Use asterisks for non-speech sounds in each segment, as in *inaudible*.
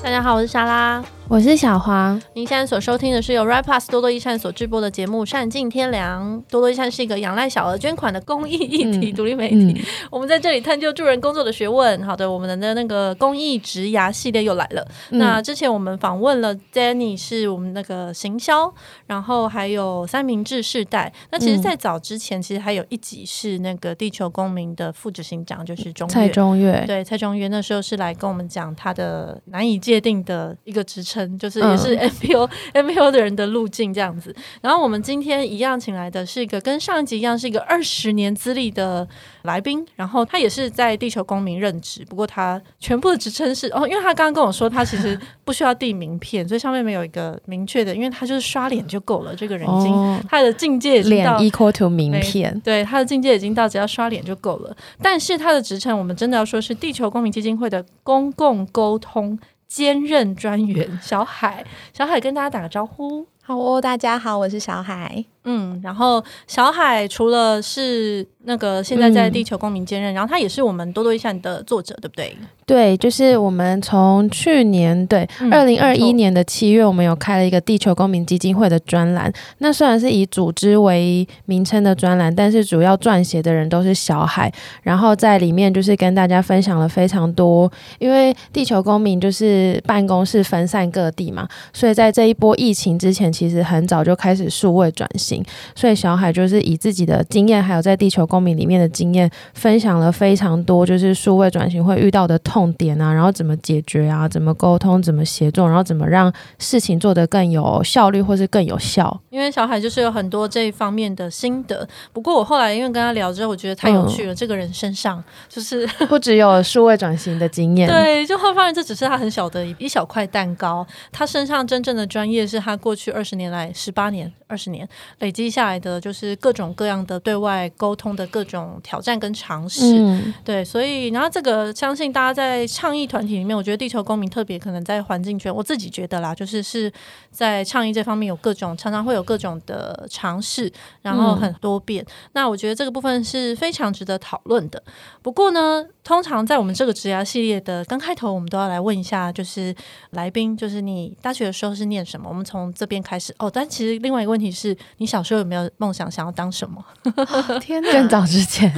大家好，我是莎拉。我是小黄，您现在所收听的是由 Riplus 多多益善所制播的节目《善尽天良》。多多益善是一个仰赖小额捐款的公益议题独立媒体。嗯嗯、我们在这里探究助人工作的学问。好的，我们的那个公益职涯系列又来了。嗯、那之前我们访问了 Danny，是我们那个行销，然后还有三明治世代。那其实，在早之前，其实还有一集是那个地球公民的副执行长，就是中蔡中岳。对，蔡中岳那时候是来跟我们讲他的难以界定的一个职称。就是也是 MPO、嗯、MPO 的人的路径这样子，然后我们今天一样请来的是一个跟上一集一样是一个二十年资历的来宾，然后他也是在地球公民任职，不过他全部的职称是哦，因为他刚刚跟我说他其实 *laughs* 不需要递名片，所以上面没有一个明确的，因为他就是刷脸就够了，这个人已经、哦、他的境界已经到 equal to 名片，对他的境界已经到只要刷脸就够了，但是他的职称我们真的要说是地球公民基金会的公共沟通。兼任专员小海，小海跟大家打个招呼。好哦，大家好，我是小海。嗯，然后小海除了是那个现在在地球公民兼任，嗯、然后他也是我们多多益善的作者，对不对？对，就是我们从去年对二零二一年的七月，我们有开了一个地球公民基金会的专栏。那虽然是以组织为名称的专栏，但是主要撰写的人都是小海。然后在里面就是跟大家分享了非常多，因为地球公民就是办公室分散各地嘛，所以在这一波疫情之前，其实很早就开始数位转型。所以小海就是以自己的经验，还有在地球公民里面的经验，分享了非常多，就是数位转型会遇到的痛。点啊，然后怎么解决啊？怎么沟通？怎么协作？然后怎么让事情做得更有效率，或是更有效？因为小海就是有很多这一方面的心得。不过我后来因为跟他聊之后，我觉得太有趣了。嗯、这个人身上就是不只有数位转型的经验，*laughs* 对，就会发现这只是他很小的一一小块蛋糕。他身上真正的专业是他过去二十年来十八年、二十年累积下来的，就是各种各样的对外沟通的各种挑战跟尝试。嗯、对，所以然后这个相信大家在。倡议团体里面，我觉得地球公民特别可能在环境圈，我自己觉得啦，就是是在倡议这方面有各种，常常会有各种的尝试，然后很多变。嗯、那我觉得这个部分是非常值得讨论的。不过呢，通常在我们这个职涯系列的刚开头，我们都要来问一下，就是来宾，就是你大学的时候是念什么？我们从这边开始哦。但其实另外一个问题是你小时候有没有梦想，想要当什么？哦、*laughs* 天哪，更早之前，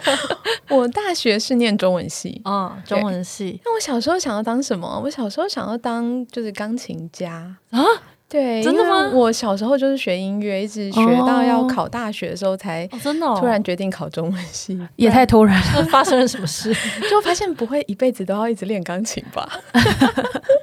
*laughs* 我大学是念中文系哦，中文。系，那我小时候想要当什么？我小时候想要当就是钢琴家啊。对，真的吗？我小时候就是学音乐，一直学到要考大学的时候，才真的突然决定考中文系，*laughs* 也太突然了。*laughs* 发生了什么事？*laughs* 就发现不会一辈子都要一直练钢琴吧？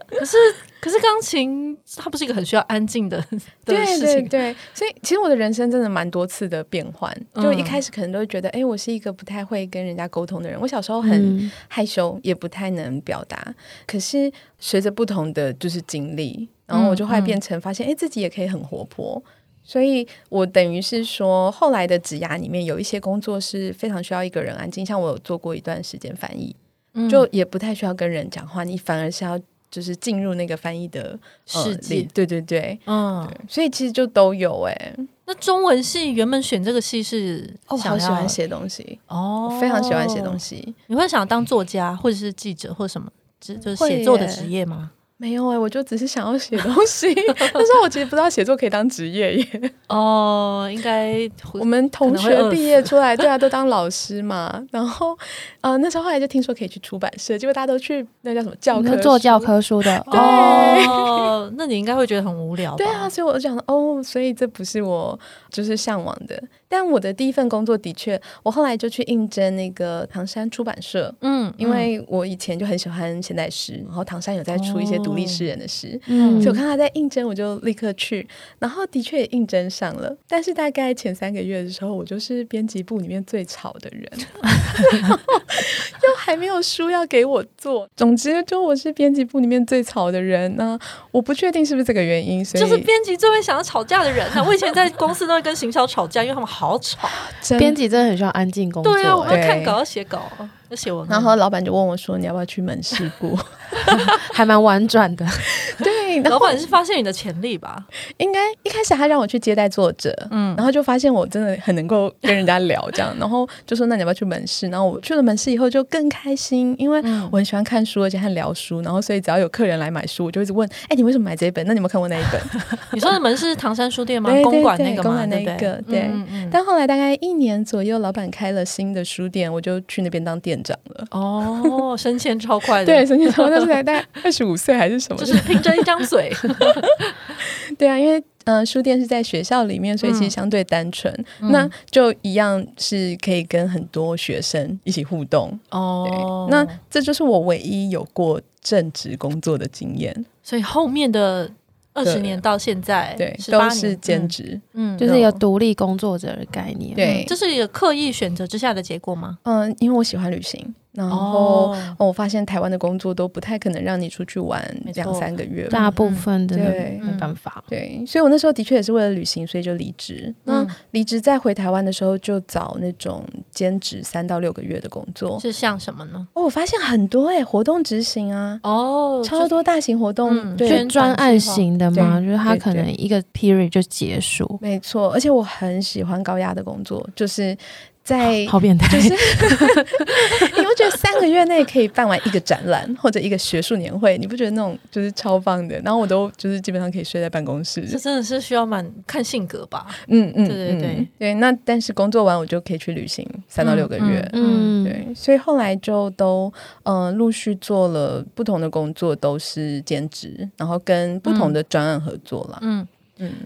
可是，可是钢琴它不是一个很需要安静的的事情。对对对，所以其实我的人生真的蛮多次的变换。就一开始可能都会觉得，哎，我是一个不太会跟人家沟通的人。我小时候很害羞，也不太能表达。可是随着不同的就是经历。然后我就会变成发现，哎、嗯，自己也可以很活泼，所以我等于是说，后来的职涯里面有一些工作是非常需要一个人安静，像我有做过一段时间翻译，嗯、就也不太需要跟人讲话，你反而是要就是进入那个翻译的世界，对对对，嗯对，所以其实就都有哎、欸。那中文系原本选这个系是哦，好喜欢写东西哦，非常喜欢写东西。你会想要当作家或者是记者或者什么，就是写作的职业吗？没有哎、欸，我就只是想要写东西。*laughs* 但是我其实不知道写作可以当职业耶。哦，应该我们同学毕业出来，对啊，都当老师嘛。然后，呃，那时候后来就听说可以去出版社，结果大家都去那叫什么教科做教科书的。对哦，那你应该会觉得很无聊吧？对啊，所以我就想哦，所以这不是我就是向往的。但我的第一份工作的确，我后来就去应征那个唐山出版社。嗯，因为我以前就很喜欢现代诗，然后唐山有在出一些独立诗人的诗，哦嗯、所以我看他在应征，我就立刻去。然后的确也应征上了，但是大概前三个月的时候，我就是编辑部里面最吵的人，*laughs* 又还没有书要给我做。总之，就我是编辑部里面最吵的人。呢我不确定是不是这个原因，所以就是编辑最会想要吵架的人。我以前在公司都会跟行销吵架，因为他们好吵，编辑真的很需要安静工作。对啊，我要看稿，要写稿，要写文。然后老板就问我说：“你要不要去门市部？” *laughs* 还蛮婉转的。对。对，老板是发现你的潜力吧？应该一开始他让我去接待作者，嗯，然后就发现我真的很能够跟人家聊这样，*laughs* 然后就说那你要不要去门市？然后我去了门市以后就更开心，因为我很喜欢看书，而且很聊书，然后所以只要有客人来买书，我就一直问，哎，你为什么买这一本？那你有没有看过那一本？*laughs* 你说的门市是唐山书店吗？公馆那个公馆那个，对。但后来大概一年左右，老板开了新的书店，我就去那边当店长了。哦，升迁超快的，*laughs* 对，升迁超快，那时候才大概二十五岁还是什么？就是凭着一张嘴。*laughs* 对啊，因为嗯、呃，书店是在学校里面，所以其实相对单纯。嗯、那就一样是可以跟很多学生一起互动哦。那这就是我唯一有过正职工作的经验。所以后面的。二十年到现在，对，都是兼职，嗯，就是一个独立工作者的概念，对，这是一个刻意选择之下的结果吗？嗯，因为我喜欢旅行。然后我发现台湾的工作都不太可能让你出去玩两三个月，大部分的对没办法。对，所以我那时候的确也是为了旅行，所以就离职。那离职再回台湾的时候，就找那种兼职三到六个月的工作。是像什么呢？哦，我发现很多哎，活动执行啊，哦，超多大型活动，对，专案型的嘛，就是他可能一个 period 就结束。没错，而且我很喜欢高压的工作，就是。在好变态，就是你不觉得三个月内可以办完一个展览或者一个学术年会？你不觉得那种就是超棒的？然后我都就是基本上可以睡在办公室。这真的是需要蛮看性格吧？嗯嗯，对对对对。那但是工作完我就可以去旅行三到六个月。嗯，对。所以后来就都嗯陆续做了不同的工作，都是兼职，然后跟不同的专案合作了。嗯。嗯，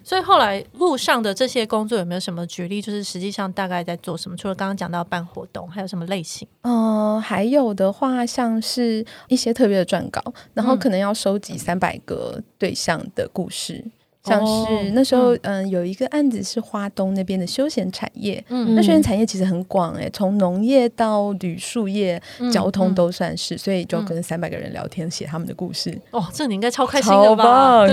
所以后来路上的这些工作有没有什么举例？就是实际上大概在做什么？除了刚刚讲到办活动，还有什么类型？嗯、呃，还有的话，像是一些特别的撰稿，然后可能要收集三百个对象的故事，嗯、像是那时候，嗯、呃，有一个案子是花东那边的休闲产业，嗯，那休闲产业其实很广，哎，从农业到旅宿业、交通都算是，所以就跟三百个人聊天，写他们的故事。哦，这你应该超开心的吧？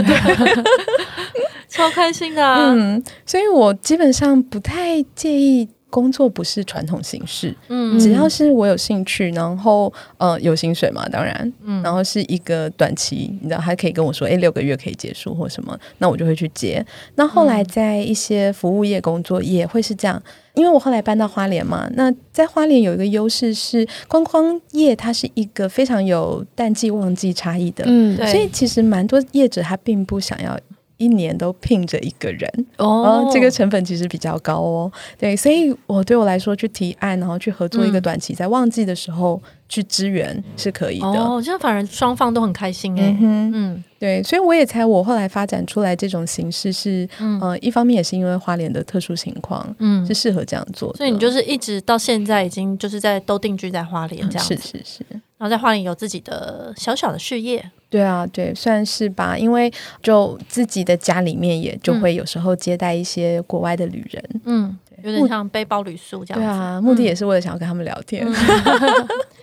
超开心的，啊，嗯，所以我基本上不太介意工作不是传统形式，嗯，只要是我有兴趣，然后呃有薪水嘛，当然，嗯，然后是一个短期，你知道，还可以跟我说，哎，六个月可以结束或什么，那我就会去接。那后来在一些服务业工作也会是这样，因为我后来搬到花莲嘛，那在花莲有一个优势是观光业，它是一个非常有淡季旺季差异的，嗯，对，所以其实蛮多业者他并不想要。一年都聘着一个人哦，这个成本其实比较高哦。对，所以我对我来说去提案，然后去合作一个短期，嗯、在旺季的时候去支援是可以的。哦，这样反而双方都很开心哎。嗯，嗯，对，所以我也猜我后来发展出来这种形式是，嗯、呃，一方面也是因为花莲的特殊情况，嗯，是适合这样做。所以你就是一直到现在已经就是在都定居在花莲这样子，嗯、是是是。然后在花莲有自己的小小的事业。对啊，对，算是吧。因为就自己的家里面，也就会有时候接待一些国外的旅人，嗯，有点像背包旅宿这样子。对啊，目的也是为了想要跟他们聊天。嗯 *laughs*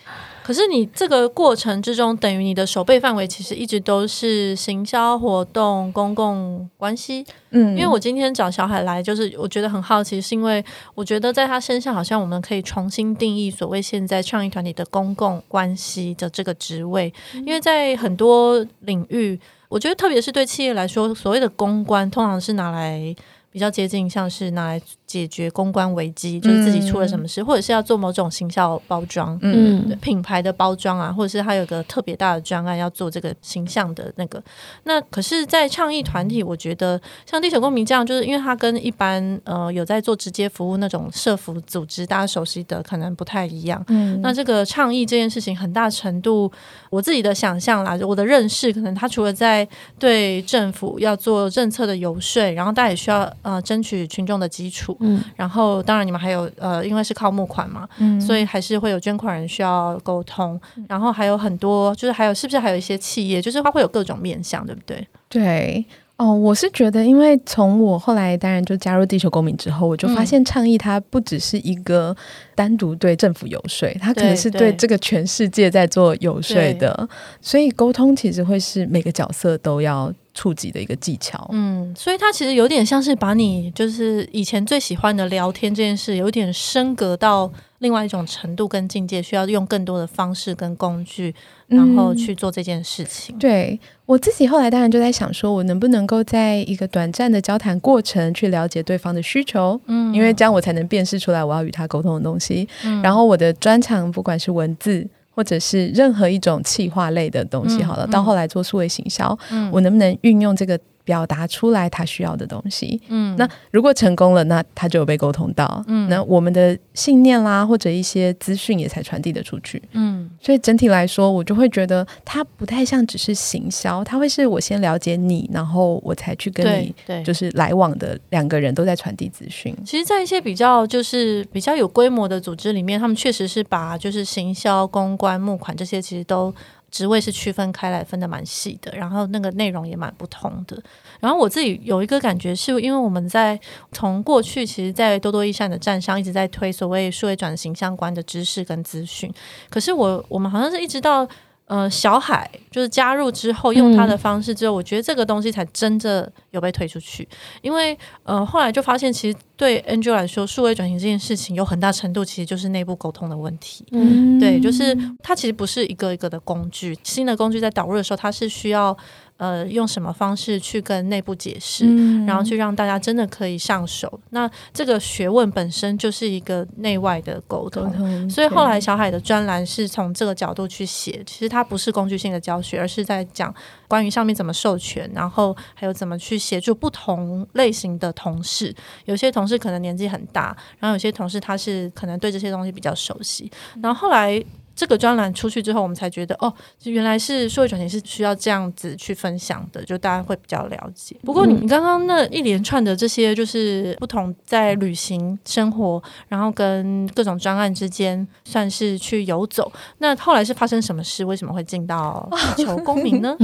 可是你这个过程之中，等于你的手背范围其实一直都是行销活动、公共关系。嗯，因为我今天找小海来，就是我觉得很好奇，是因为我觉得在他身上，好像我们可以重新定义所谓现在创意团体的公共关系的这个职位，因为在很多领域，我觉得特别是对企业来说，所谓的公关通常是拿来比较接近，像是拿来。解决公关危机，就是自己出了什么事，嗯、或者是要做某种行销包装，嗯，品牌的包装啊，或者是他有个特别大的专案要做这个形象的那个。那可是，在倡议团体，我觉得像地球公民这样，就是因为他跟一般呃有在做直接服务那种社服组织，大家熟悉的可能不太一样。嗯，那这个倡议这件事情，很大程度我自己的想象啦，我的认识，可能他除了在对政府要做政策的游说，然后大家也需要呃争取群众的基础。嗯，然后当然你们还有呃，因为是靠募款嘛，嗯，所以还是会有捐款人需要沟通，然后还有很多，就是还有是不是还有一些企业，就是它会有各种面向，对不对？对，哦，我是觉得，因为从我后来当然就加入地球公民之后，我就发现倡议它不只是一个单独对政府游说，它可能是对这个全世界在做游说的，所以沟通其实会是每个角色都要。触及的一个技巧。嗯，所以它其实有点像是把你就是以前最喜欢的聊天这件事，有点升格到另外一种程度跟境界，需要用更多的方式跟工具，然后去做这件事情。嗯、对我自己后来当然就在想，说我能不能够在一个短暂的交谈过程去了解对方的需求，嗯，因为这样我才能辨识出来我要与他沟通的东西。嗯、然后我的专长不管是文字。或者是任何一种企划类的东西，好了，到后来做数位行销，嗯、我能不能运用这个？表达出来他需要的东西，嗯，那如果成功了，那他就有被沟通到，嗯，那我们的信念啦，或者一些资讯也才传递的出去，嗯，所以整体来说，我就会觉得它不太像只是行销，它会是我先了解你，然后我才去跟你，对，就是来往的两个人都在传递资讯。其实，在一些比较就是比较有规模的组织里面，他们确实是把就是行销、公关、募款这些其实都。职位是区分开来，分的蛮细的，然后那个内容也蛮不同的。然后我自己有一个感觉，是因为我们在从过去，其实，在多多益善的站上一直在推所谓数位转型相关的知识跟资讯。可是我我们好像是一直到呃小海就是加入之后，用他的方式之后，嗯、我觉得这个东西才真的有被推出去。因为呃后来就发现，其实。对 Angel 来说，数位转型这件事情有很大程度其实就是内部沟通的问题。嗯，对，就是它其实不是一个一个的工具，新的工具在导入的时候，它是需要呃用什么方式去跟内部解释，嗯、然后去让大家真的可以上手。那这个学问本身就是一个内外的沟通，所以后来小海的专栏是从这个角度去写，其实它不是工具性的教学，而是在讲关于上面怎么授权，然后还有怎么去协助不同类型的同事，有些同。同事可能年纪很大，然后有些同事他是可能对这些东西比较熟悉，然后后来。这个专栏出去之后，我们才觉得哦，原来是社会转型是需要这样子去分享的，就大家会比较了解。不过你你刚刚那一连串的这些，就是不同在旅行生活，然后跟各种专案之间，算是去游走。那后来是发生什么事？为什么会进到地球公民呢？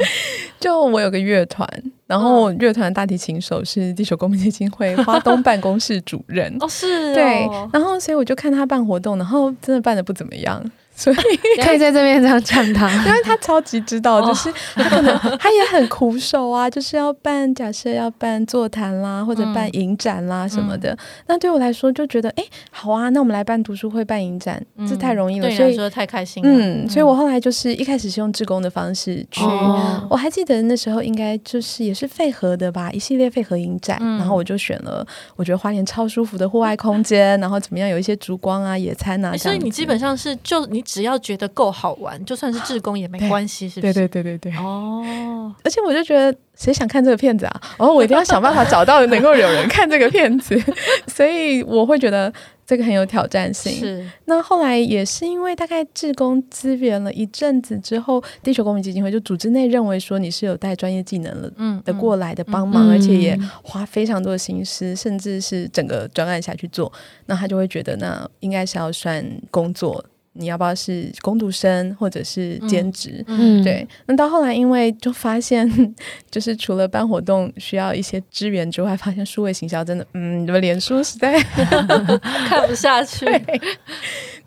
*laughs* 就我有个乐团，然后乐团大提琴手是地球公民基金会花东办公室主任。哦，是哦，对。然后所以我就看他办活动，然后真的办的不怎么样。所以 *laughs* 可以在这边这样讲他，*laughs* 因为他超级知道，就是他可能他也很苦手啊，就是要办假设要办座谈啦，或者办影展啦什么的。嗯、那对我来说就觉得，哎、欸，好啊，那我们来办读书会、办影展，嗯、这太容易了。所以说太开心了。嗯，所以我后来就是一开始是用志工的方式去，哦、我还记得那时候应该就是也是费和的吧，一系列费和影展，嗯、然后我就选了我觉得花莲超舒服的户外空间，然后怎么样有一些烛光啊、野餐啊、欸，所以你基本上是就你。只要觉得够好玩，就算是志工也没关系，是不是？对对对对对。哦，而且我就觉得，谁想看这个片子啊？然后我一定要想办法找到能够有人看这个片子，*laughs* 所以我会觉得这个很有挑战性。是。那后来也是因为大概志工资源了一阵子之后，地球公民基金会就组织内认为说你是有带专业技能了，嗯，的过来的帮忙，嗯、而且也花非常多的心思，甚至是整个专案下去做，那他就会觉得那应该是要算工作。你要不要是工读生或者是兼职？嗯，对。那到后来，因为就发现，*laughs* 就是除了办活动需要一些资源之外，发现数位行销真的，嗯，你们脸书实在 *laughs* *laughs* 看不下去。对，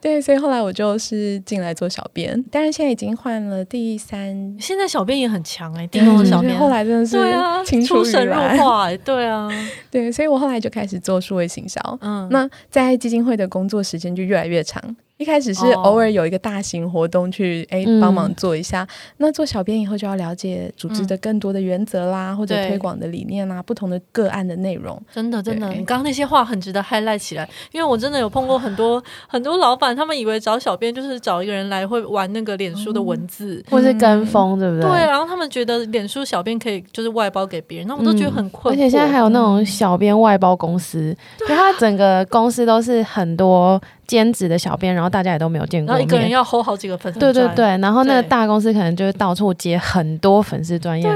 对，所以后来我就是进来做小编，但是现在已经换了第三，现在小编也很强哎、欸，电动的小编、嗯。后来真的是对啊，出神入化、欸，对啊，对，所以我后来就开始做数位行销。嗯，那在基金会的工作时间就越来越长。一开始是偶尔有一个大型活动去哎帮、oh. 忙做一下，嗯、那做小编以后就要了解组织的更多的原则啦，嗯、或者推广的理念啦，不同的个案的内容。真的真的，你刚刚那些话很值得 highlight 起来，因为我真的有碰过很多 *laughs* 很多老板，他们以为找小编就是找一个人来会玩那个脸书的文字，嗯、或是跟风，对不对？对，然后他们觉得脸书小编可以就是外包给别人，那我都觉得很困惑、嗯。而且现在还有那种小编外包公司，就、啊、他整个公司都是很多。兼职的小编，然后大家也都没有见过面，然后一个人要 hold 好几个粉丝，对对对，然后那个大公司可能就会到处接很多粉丝专业。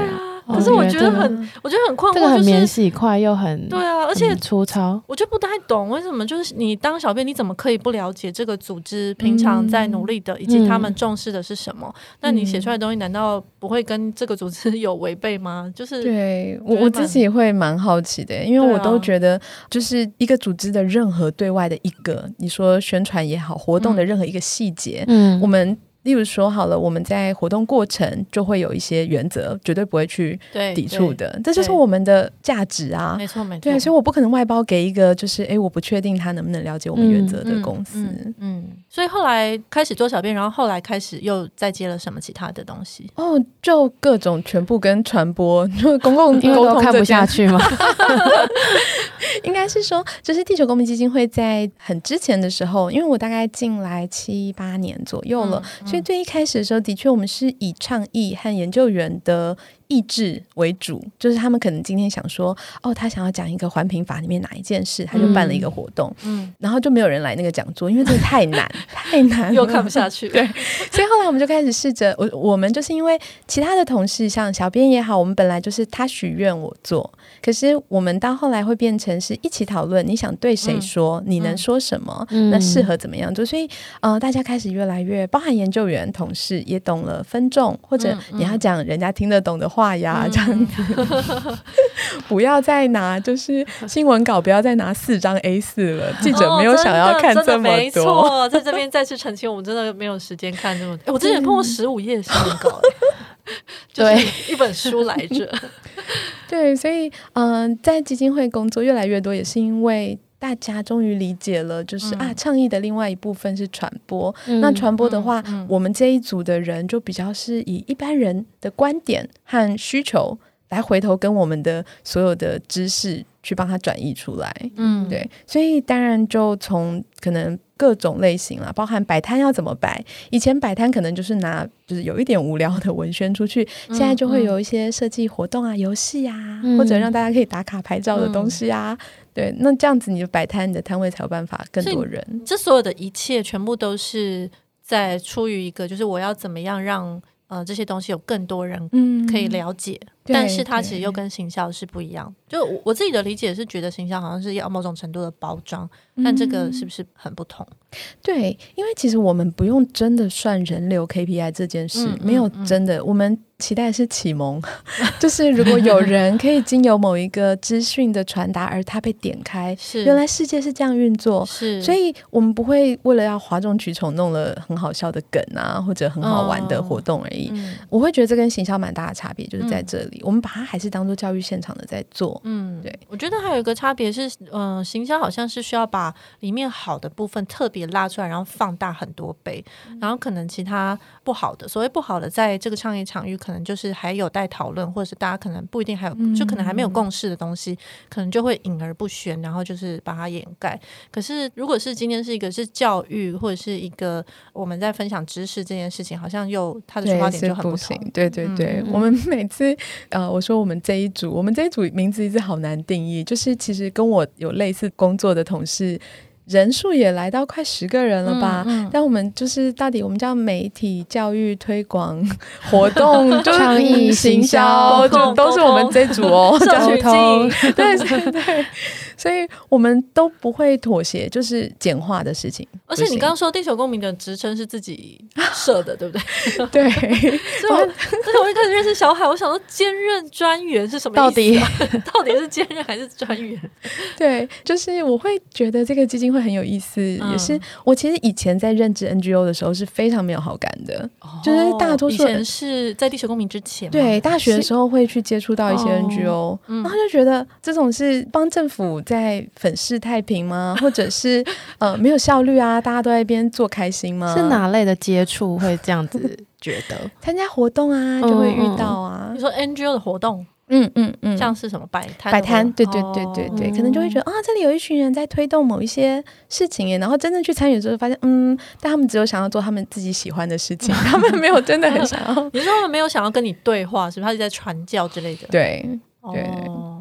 可是我觉得很，我觉得很困惑，这个很免洗快又很对啊，而且粗糙。我就不太懂为什么，就是你当小编，你怎么可以不了解这个组织平常在努力的，以及他们重视的是什么？那你写出来的东西难道不会跟这个组织 *laughs* 有违背吗？就是对我我自己也会蛮好奇的，因为我都觉得，就是一个组织的任何对外的一个，你说宣传也好，活动的任何一个细节，嗯，我们。例如说，好了，我们在活动过程就会有一些原则，绝对不会去抵触的，这就是我们的价值啊。没错，没错。对，所以我不可能外包给一个就是，哎，我不确定他能不能了解我们原则的公司。嗯，嗯，嗯，所以后来开始做小编，然后后来开始又再接了什么其他的东西？哦，就各种全部跟传播，就 *laughs* 公共沟通看不下去吗？*laughs* 应该是说，就是地球公民基金会在很之前的时候，因为我大概进来七八年左右了。所以最一开始的时候，的确我们是以倡议和研究员的意志为主，就是他们可能今天想说，哦，他想要讲一个环评法里面哪一件事，他就办了一个活动，嗯，然后就没有人来那个讲座，因为这个太难，*laughs* 太难，又看不下去。对，所以后来我们就开始试着，我我们就是因为其他的同事，像小编也好，我们本来就是他许愿我做，可是我们到后来会变成是一起讨论，你想对谁说，嗯、你能说什么，嗯、那适合怎么样做，所以呃，大家开始越来越包含研究员同事也懂了分众，或者你要讲人家听得懂的话。话呀，这样子，不要再拿就是新闻稿，不要再拿四张 A 四了。*laughs* 记者没有想要看这么多。没错，在这边再次澄清，我们真的没有时间看这么 *laughs* 我之前碰过十五页新闻稿，对，*laughs* 一本书来着。对，所以嗯、呃，在基金会工作越来越多，也是因为。大家终于理解了，就是、嗯、啊，倡议的另外一部分是传播。嗯、那传播的话，我们这一组的人就比较是以一般人的观点和需求来回头跟我们的所有的知识去帮他转译出来。嗯，对，所以当然就从可能各种类型啦，包含摆摊要怎么摆。以前摆摊可能就是拿就是有一点无聊的文宣出去，现在就会有一些设计活动啊、游戏啊，嗯、或者让大家可以打卡拍照的东西啊。嗯对，那这样子你就摆摊，你的摊位才有办法更多人。这所有的一切全部都是在出于一个，就是我要怎么样让呃这些东西有更多人可以了解，嗯、但是它其实又跟行销是不一样。就我我自己的理解是觉得行销好像是要某种程度的包装，但这个是不是很不同？对，因为其实我们不用真的算人流 KPI 这件事，嗯、没有真的我们。期待是启蒙，*laughs* 就是如果有人可以经由某一个资讯的传达，而他被点开，是原来世界是这样运作，是，所以我们不会为了要哗众取宠，弄了很好笑的梗啊，或者很好玩的活动而已。我会觉得这跟行销蛮大的差别，就是在这里，嗯、我们把它还是当做教育现场的在做。嗯，对，我觉得还有一个差别是，嗯、呃，行销好像是需要把里面好的部分特别拉出来，然后放大很多倍，嗯、然后可能其他不好的，所谓不好的，在这个创业场域可。可能就是还有待讨论，或者是大家可能不一定还有，就可能还没有共识的东西，可能就会隐而不宣，然后就是把它掩盖。可是如果是今天是一个是教育，或者是一个我们在分享知识这件事情，好像又它的出发点就很不同。对对对，我们每次呃，我说我们这一组，我们这一组名字一直好难定义，就是其实跟我有类似工作的同事。人数也来到快十个人了吧？嗯嗯、但我们就是到底我们叫媒体教育推广活动，*laughs* 创意行销，就都是我们这组哦。交通，对对对，所以我们都不会妥协，就是简化的事情。而且你刚刚说地球公民的职称是自己设的，对不对？*laughs* 对。*laughs* 所以我，我一开始认识小海，我想说兼任专员是什么意思？到底 *laughs* 到底是兼任还是专员？对，就是我会觉得这个基金。会很有意思，嗯、也是我其实以前在任职 NGO 的时候是非常没有好感的，哦、就是大多数人是在地球公民之前，对大学的时候会去接触到一些 NGO，、哦嗯、然后就觉得这种是帮政府在粉饰太平吗？*laughs* 或者是呃没有效率啊？大家都在一边做开心吗？是哪类的接触会这样子觉得？*laughs* 参加活动啊，就会遇到啊。嗯、你说 NGO 的活动？嗯嗯嗯，像是什么摆摊？摆摊，对对对对对，可能就会觉得啊，这里有一群人在推动某一些事情耶，然后真正去参与之后，发现嗯，但他们只有想要做他们自己喜欢的事情，*laughs* 他们没有真的很想要。你说他们没有想要跟你对话，是不是？他是在传教之类的。对对，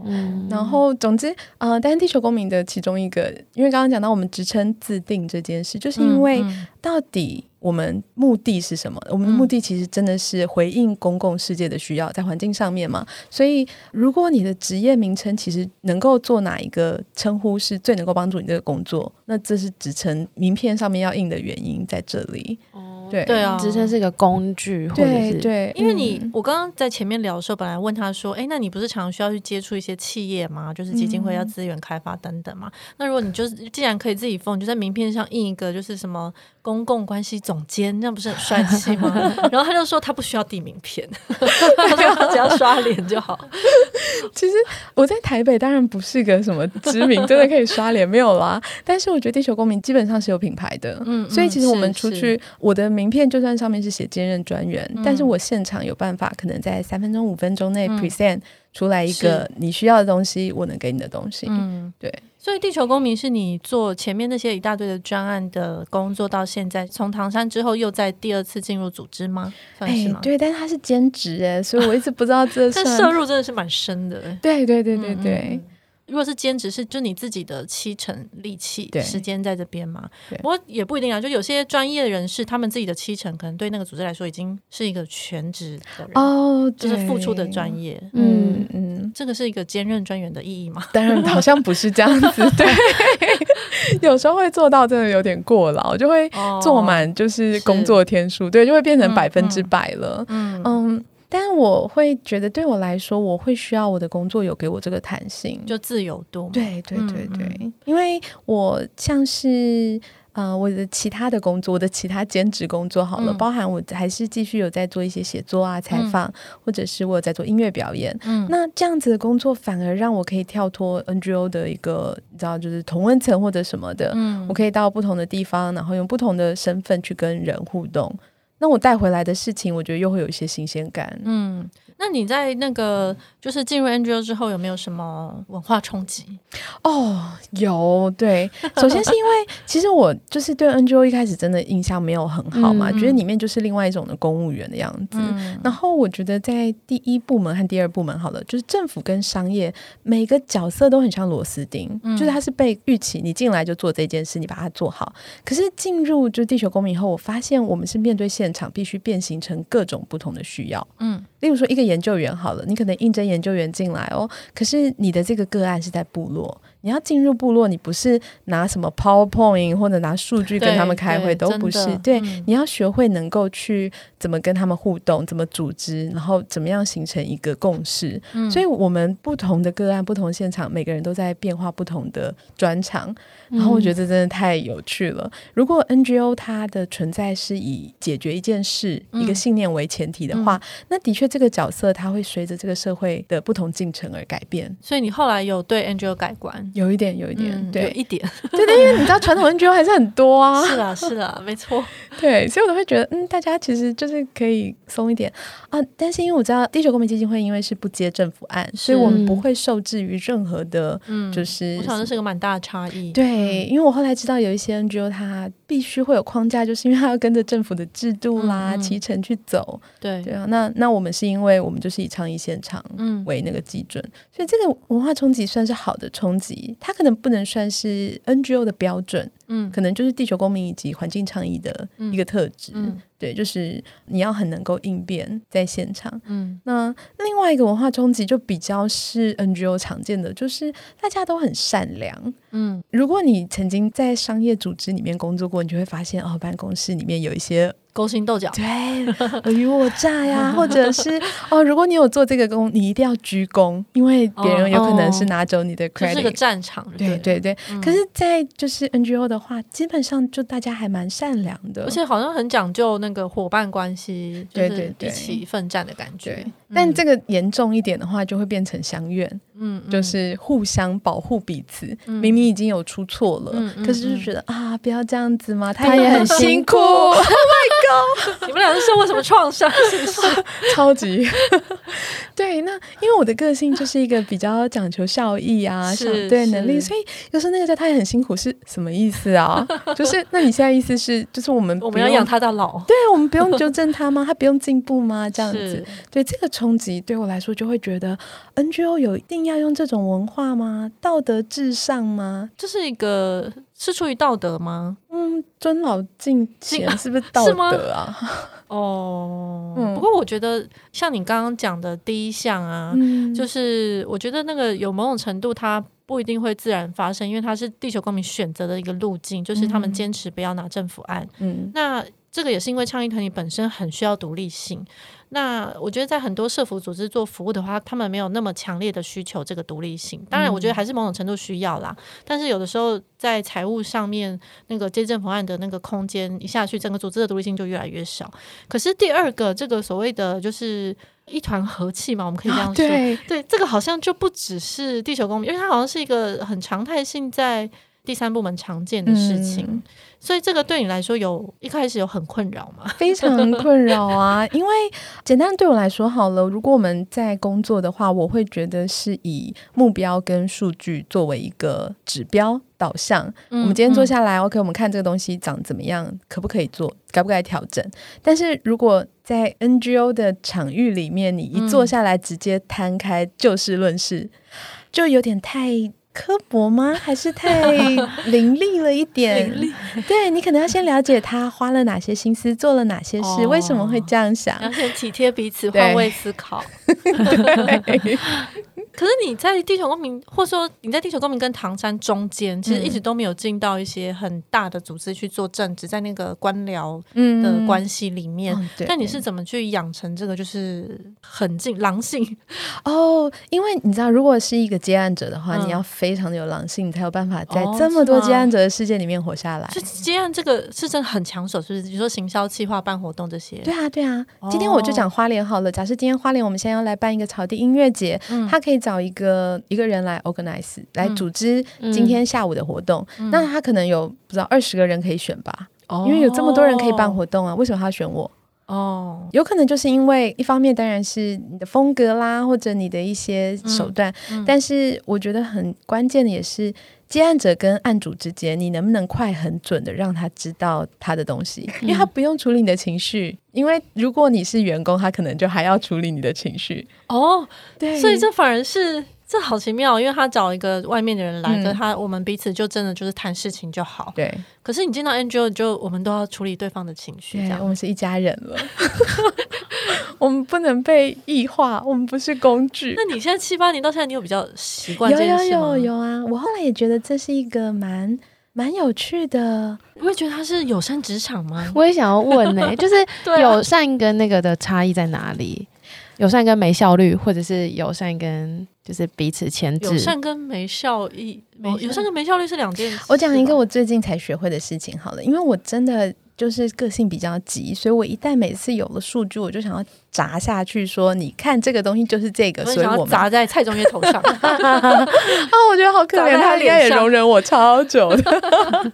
嗯。然后总之，呃，但是地球公民的其中一个，因为刚刚讲到我们职称自定这件事，就是因为到底。我们目的是什么？我们的目的其实真的是回应公共世界的需要，在环境上面嘛。所以，如果你的职业名称其实能够做哪一个称呼是最能够帮助你这个工作，那这是职称名片上面要印的原因在这里。对对啊，职称是一个工具，或者是对，对因为你、嗯、我刚刚在前面聊的时候，本来问他说，哎，那你不是常需要去接触一些企业吗？就是基金会要资源开发等等嘛。嗯、那如果你就是既然可以自己封，你就在名片上印一个，就是什么公共关系总监，那不是很帅气吗？*laughs* 然后他就说他不需要递名片，*laughs* 他说只要刷脸就好。*laughs* 其实我在台北当然不是个什么知名，真的可以刷脸没有啦。但是我觉得地球公民基本上是有品牌的，嗯，所以其实我们出去，我的名片就算上面是写兼任专员，嗯、但是我现场有办法，可能在三分钟、五分钟内 present 出来一个你需要的东西，我能给你的东西，嗯，对。所以地球公民是你做前面那些一大堆的专案的工作，到现在从唐山之后又在第二次进入组织吗？算是吗？欸、对，但是他是兼职哎，所以我一直不知道这 *laughs* 但涉入真的是蛮深的。对对对对对。嗯嗯如果是兼职，是就你自己的七成力气时间在这边嘛？不过也不一定啊。就有些专业人士，他们自己的七成可能对那个组织来说已经是一个全职的人哦，就是付出的专业。嗯嗯，这个是一个兼任专员的意义吗？当然好像不是这样子。*laughs* 对，有时候会做到真的有点过劳，就会做满就是工作天数，对，就会变成百分之百了。嗯嗯。但我会觉得，对我来说，我会需要我的工作有给我这个弹性，就自由度。对对对对，嗯嗯，因为我像是呃，我的其他的工作，我的其他兼职工作好了，嗯、包含我还是继续有在做一些写作啊、采访，嗯、或者是我有在做音乐表演。嗯，那这样子的工作反而让我可以跳脱 NGO 的一个，你知道，就是同温层或者什么的。嗯，我可以到不同的地方，然后用不同的身份去跟人互动。那我带回来的事情，我觉得又会有一些新鲜感。嗯，那你在那个就是进入 NGO 之后，有没有什么文化冲击？哦，有。对，*laughs* 首先是因为其实我就是对 NGO 一开始真的印象没有很好嘛，嗯、觉得里面就是另外一种的公务员的样子。嗯、然后我觉得在第一部门和第二部门，好了，就是政府跟商业每个角色都很像螺丝钉，嗯、就是它是被预期你进来就做这件事，你把它做好。可是进入就地球公民以后，我发现我们是面对现场必须变形成各种不同的需要，嗯，例如说一个研究员好了，你可能应征研究员进来哦，可是你的这个个案是在部落，你要进入部落，你不是拿什么 PowerPoint 或者拿数据跟他们开会，都不是，对，嗯、你要学会能够去怎么跟他们互动，怎么组织，然后怎么样形成一个共识，嗯、所以我们不同的个案、不同现场，每个人都在变化不同的专长，然后我觉得这真的太有趣了。如果 NGO 它的存在是以解决一件事、嗯、一个信念为前提的话，嗯、那的确这个角色它会随着这个社会的不同进程而改变。所以你后来有对 NGO 改观？有一点，有一点，嗯、对，一点，对 *laughs* 对，因为你知道传统 NGO 还是很多啊。是啊，是啊，*laughs* 没错。对，所以我都会觉得，嗯，大家其实就是可以松一点啊。但是因为我知道地球公民基金会因为是不接政府案，所以我们不会受制于任何的，嗯，就是我想这是个蛮大的差异。对，因为我后来知道有一些 NGO 它必须会有框架，就是因为它要跟着政府的制度啦、嗯、期程去走。对对啊，那那我们是因为我们就是以倡议现场为那个基准，嗯、所以这个文化冲击算是好的冲击，它可能不能算是 NGO 的标准。嗯，可能就是地球公民以及环境倡议的一个特质。嗯，嗯对，就是你要很能够应变在现场。嗯，那另外一个文化冲击就比较是 NGO 常见的，就是大家都很善良。嗯，如果你曾经在商业组织里面工作过，你就会发现哦，办公室里面有一些。勾心斗角，*laughs* 对，尔虞我诈呀，*laughs* 或者是哦，如果你有做这个工，你一定要鞠躬，因为别人有可能是拿走你的 credit，是个战场。对对对，嗯、可是，在就是 NGO 的话，基本上就大家还蛮善良的，而且好像很讲究那个伙伴关系，对对对，一起奋战的感觉。对，但这个严重一点的话，就会变成乡愿。嗯，就是互相保护彼此。明明已经有出错了，可是就觉得啊，不要这样子嘛，他也很辛苦。*laughs* Oh my god！你们俩是受过什么创伤？*laughs* 是不是？超级。*laughs* 对，那因为我的个性就是一个比较讲求效益啊，想对能力，所以有时候那个叫他也很辛苦是什么意思啊？就是那你现在意思是，就是我们我们要养他到老？对，我们不用纠正他吗？他不用进步吗？这样子，对这个冲击对我来说就会觉得 NGO 有一定要。要用这种文化吗？道德至上吗？这是一个是出于道德吗？嗯，尊老敬贤是不是道德啊？哦，嗯、不过我觉得像你刚刚讲的第一项啊，嗯、就是我觉得那个有某种程度，它不一定会自然发生，因为它是地球公民选择的一个路径，就是他们坚持不要拿政府案。嗯，那这个也是因为倡议团体本身很需要独立性。那我觉得在很多社服组织做服务的话，他们没有那么强烈的需求这个独立性。当然，我觉得还是某种程度需要啦。嗯、但是有的时候在财务上面，那个接政府案的那个空间一下去，整个组织的独立性就越来越少。可是第二个，这个所谓的就是一团和气嘛，我们可以这样说。对对，这个好像就不只是地球公民，因为它好像是一个很常态性在第三部门常见的事情。嗯所以这个对你来说有一开始有很困扰吗？*laughs* 非常困扰啊！*laughs* 因为简单对我来说好了，如果我们在工作的话，我会觉得是以目标跟数据作为一个指标导向。嗯、我们今天坐下来、嗯、，OK，我们看这个东西长怎么样，可不可以做，该不该调整？但是如果在 NGO 的场域里面，你一坐下来直接摊开就事论事，就有点太。刻薄吗？*laughs* 还是太凌厉了一点？厉对，你可能要先了解他花了哪些心思，做了哪些事，哦、为什么会这样想？要先体贴彼此，换位思考。*laughs* *laughs* 对可是你在地球公民，或者说你在地球公民跟唐山中间，其实一直都没有进到一些很大的组织去做政治，在那个官僚的关系里面。嗯嗯、但你是怎么去养成这个就是很近狼性？*laughs* 哦，因为你知道，如果是一个接案者的话，嗯、你要非常的有狼性，你才有办法在这么多接案者的世界里面活下来。就接案这个是真的很抢手，是不是？比如说行销、企划、办活动这些。对啊，对啊。今天我就讲花莲好了。假设今天花莲，我们现在要来办一个草地音乐节，嗯，他可以。找一个一个人来 organize 来组织今天下午的活动，那他可能有不知道二十个人可以选吧，哦、因为有这么多人可以办活动啊，为什么他要选我？哦，有可能就是因为一方面当然是你的风格啦，或者你的一些手段，嗯。嗯、但是我觉得很关键的也是接案者跟案主之间，你能不能快很准的让他知道他的东西，因为他不用处理你的情绪，因为如果你是员工，他可能就还要处理你的情绪。哦，对，所以这反而是。这好奇妙，因为他找一个外面的人来，跟、嗯、他我们彼此就真的就是谈事情就好。对，可是你见到 Angel 就我们都要处理对方的情绪，这样我们是一家人了，*laughs* 我们不能被异化，我们不是工具。*laughs* 那你现在七八年到现在，你有比较习惯这件事吗？有有有有啊！我后来也觉得这是一个蛮蛮有趣的。你会觉得他是友善职场吗？我也想要问呢、欸，就是 *laughs* 友善跟那个的差异在哪里？友善跟没效率，或者是友善跟就是彼此牵制。友善跟没效益，没友善跟没效率是两件事。我讲一个我最近才学会的事情好了，因为我真的就是个性比较急，所以我一旦每次有了数据，我就想要砸下去说：“你看这个东西就是这个。”所以我砸在蔡中岳头上。*laughs* *laughs* 啊，我觉得好可怜，他应该也容忍我超久的。*laughs*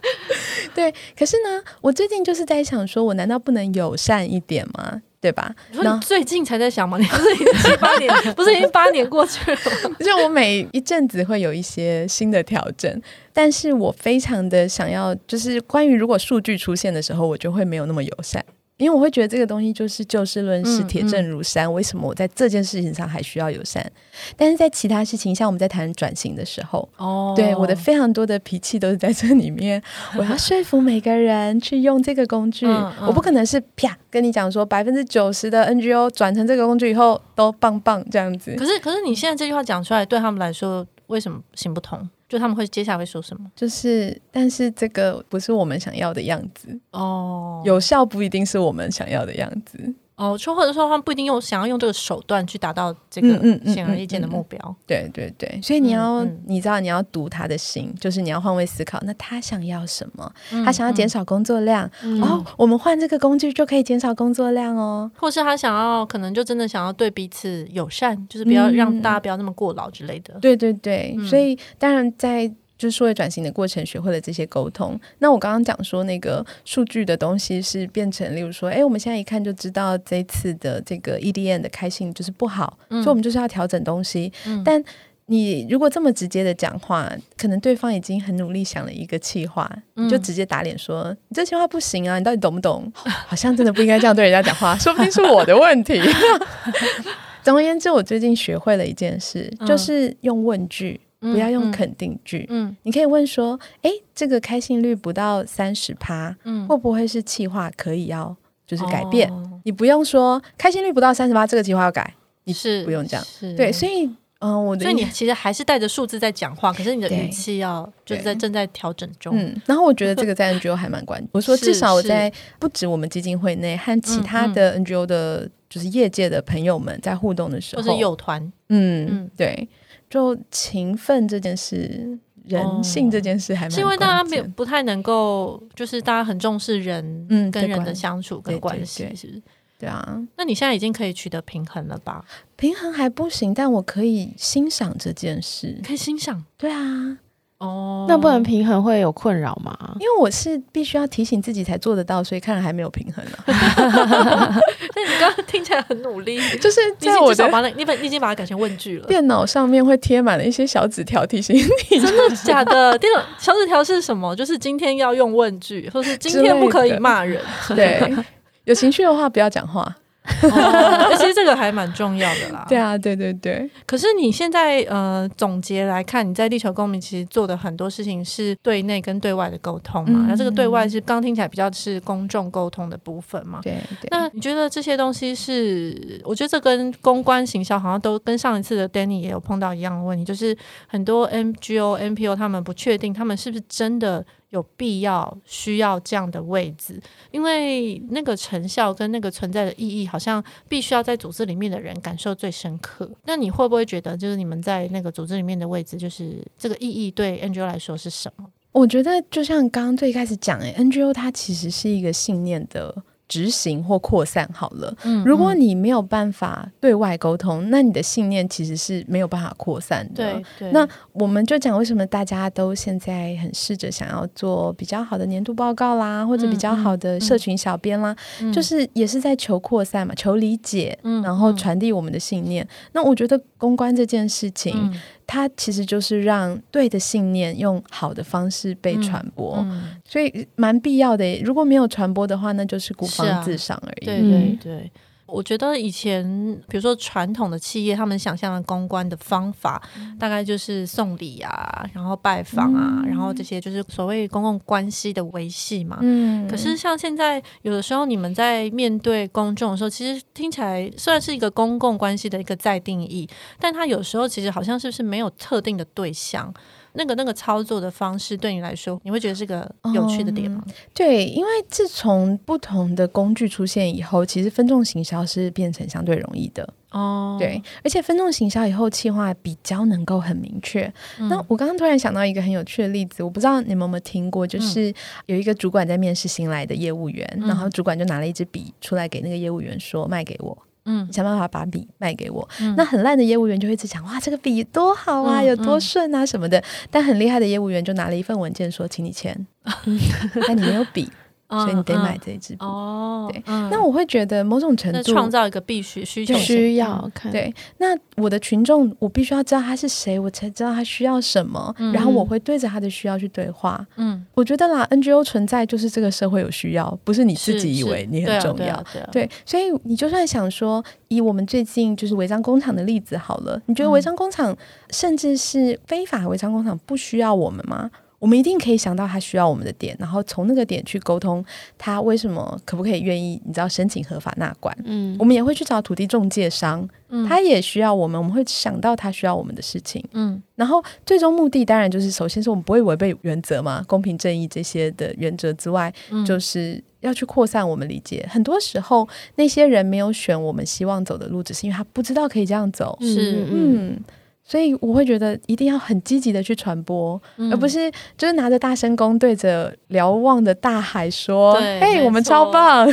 对，可是呢，我最近就是在想，说我难道不能友善一点吗？对吧？那你最近才在想吗？*laughs* 你不是已经七八年，*laughs* 不是已经八年过去了吗？*laughs* 就我每一阵子会有一些新的调整，但是我非常的想要，就是关于如果数据出现的时候，我就会没有那么友善。因为我会觉得这个东西就是就事论事，铁证如山。嗯嗯、为什么我在这件事情上还需要友善？但是在其他事情，像我们在谈转型的时候，哦，对，我的非常多的脾气都是在这里面。*laughs* 我要说服每个人去用这个工具，我不可能是啪跟你讲说百分之九十的 NGO 转成这个工具以后都棒棒这样子。可是，可是你现在这句话讲出来，对他们来说为什么行不通？就他们会接下来会说什么？就是，但是这个不是我们想要的样子哦，有效不一定是我们想要的样子。哦，就或者说他们不一定用想要用这个手段去达到这个显而易见的目标。嗯嗯嗯嗯、对对对，所以你要、你知道你要读他的心，就是你要换位思考。那他想要什么？嗯、他想要减少工作量、嗯、哦，我们换这个工具就可以减少工作量哦。或是他想要可能就真的想要对彼此友善，就是不要让大家不要那么过劳之类的。嗯、对对对，嗯、所以当然在。就是数位转型的过程，学会了这些沟通。那我刚刚讲说，那个数据的东西是变成，例如说，哎，我们现在一看就知道这次的这个 EDM 的开信就是不好，嗯、所以我们就是要调整东西。嗯、但你如果这么直接的讲话，可能对方已经很努力想了一个气话，嗯、就直接打脸说你这气话不行啊，你到底懂不懂？*laughs* 好像真的不应该这样对人家讲话，说不定是我的问题。*laughs* 总而言之，我最近学会了一件事，就是用问句。不要用肯定句，嗯，嗯，你可以问说，诶，这个开心率不到三十趴，嗯，会不会是企划可以要就是改变？哦，你不用说开心率不到三十八，这个计划要改，你是不用这样，对，所以嗯，我的所以你其实还是带着数字在讲话，可是你的语气要就是在正在调整中。嗯，然后我觉得这个在 *laughs* NGO 还蛮关键。我说至少我在不止我们基金会内和其他的 NGO 的，就是业界的朋友们在互动的时候，或是友团，嗯，嗯对，就勤奋这件事、人性这件事还蛮，是因为大家没有不太能够，就是大家很重视人嗯跟人的相处跟关系，是不是？对啊，那你现在已经可以取得平衡了吧？平衡还不行，但我可以欣赏这件事，可以欣赏。对啊，哦，那不能平衡会有困扰吗？因为我是必须要提醒自己才做得到，所以看来还没有平衡呢。那你刚刚听起来很努力，就是在我的把那，你把你已经把它改成问句了。电脑上面会贴满了一些小纸条提醒你，真的假的？电脑小纸条是什么？就是今天要用问句，或是今天不可以骂人。对。有情绪的话，不要讲话。哦，*laughs* 其实这个还蛮重要的啦。对啊，对对对。可是你现在呃总结来看，你在地球公民其实做的很多事情是对内跟对外的沟通嘛。那、嗯、这个对外是刚听起来比较是公众沟通的部分嘛。对对。那你觉得这些东西是？我觉得这跟公关行销好像都跟上一次的 Danny 也有碰到一样的问题，就是很多 NGO、NPO 他们不确定他们是不是真的。有必要需要这样的位置，因为那个成效跟那个存在的意义，好像必须要在组织里面的人感受最深刻。那你会不会觉得，就是你们在那个组织里面的位置，就是这个意义对 NGO 来说是什么？我觉得就像刚刚最开始讲，诶，NGO 它其实是一个信念的。执行或扩散好了。嗯，如果你没有办法对外沟通，那你的信念其实是没有办法扩散的。对对。那我们就讲为什么大家都现在很试着想要做比较好的年度报告啦，或者比较好的社群小编啦，就是也是在求扩散嘛，求理解，然后传递我们的信念。那我觉得公关这件事情。它其实就是让对的信念用好的方式被传播，嗯嗯、所以蛮必要的。如果没有传播的话，那就是孤芳自赏而已。对对对。我觉得以前，比如说传统的企业，他们想象的公关的方法，嗯、大概就是送礼啊，然后拜访啊，嗯、然后这些就是所谓公共关系的维系嘛。嗯。可是像现在，有的时候你们在面对公众的时候，其实听起来虽然是一个公共关系的一个再定义，但它有时候其实好像是不是没有特定的对象。那个那个操作的方式对你来说，你会觉得是个有趣的点吗？嗯、对，因为自从不同的工具出现以后，其实分众行销是变成相对容易的哦。对，而且分众行销以后，企划比较能够很明确。嗯、那我刚刚突然想到一个很有趣的例子，我不知道你们有没有听过，就是有一个主管在面试新来的业务员，嗯、然后主管就拿了一支笔出来给那个业务员说：“卖给我。”嗯，想办法把笔卖给我。嗯、那很烂的业务员就会一直讲哇，这个笔多好啊，嗯、有多顺啊什么的。但很厉害的业务员就拿了一份文件说，请你签，*laughs* 但你没有笔。所以你得买这一支笔哦。对，那我会觉得某种程度创造一个必须需求，需要看。对，那我的群众，我必须要知道他是谁，我才知道他需要什么，然后我会对着他的需要去对话。嗯，我觉得啦，NGO 存在就是这个社会有需要，不是你自己以为你很重要。对，所以你就算想说，以我们最近就是违章工厂的例子好了，你觉得违章工厂甚至是非法违章工厂不需要我们吗？我们一定可以想到他需要我们的点，然后从那个点去沟通他为什么可不可以愿意，你知道申请合法纳管。嗯，我们也会去找土地中介商，嗯，他也需要我们，我们会想到他需要我们的事情。嗯，然后最终目的当然就是，首先是我们不会违背原则嘛，公平正义这些的原则之外，嗯，就是要去扩散我们理解。很多时候那些人没有选我们希望走的路，只是因为他不知道可以这样走。是，嗯。嗯所以我会觉得一定要很积极的去传播，嗯、而不是就是拿着大声公对着瞭望的大海说：“嘿，我们超棒。*laughs* ”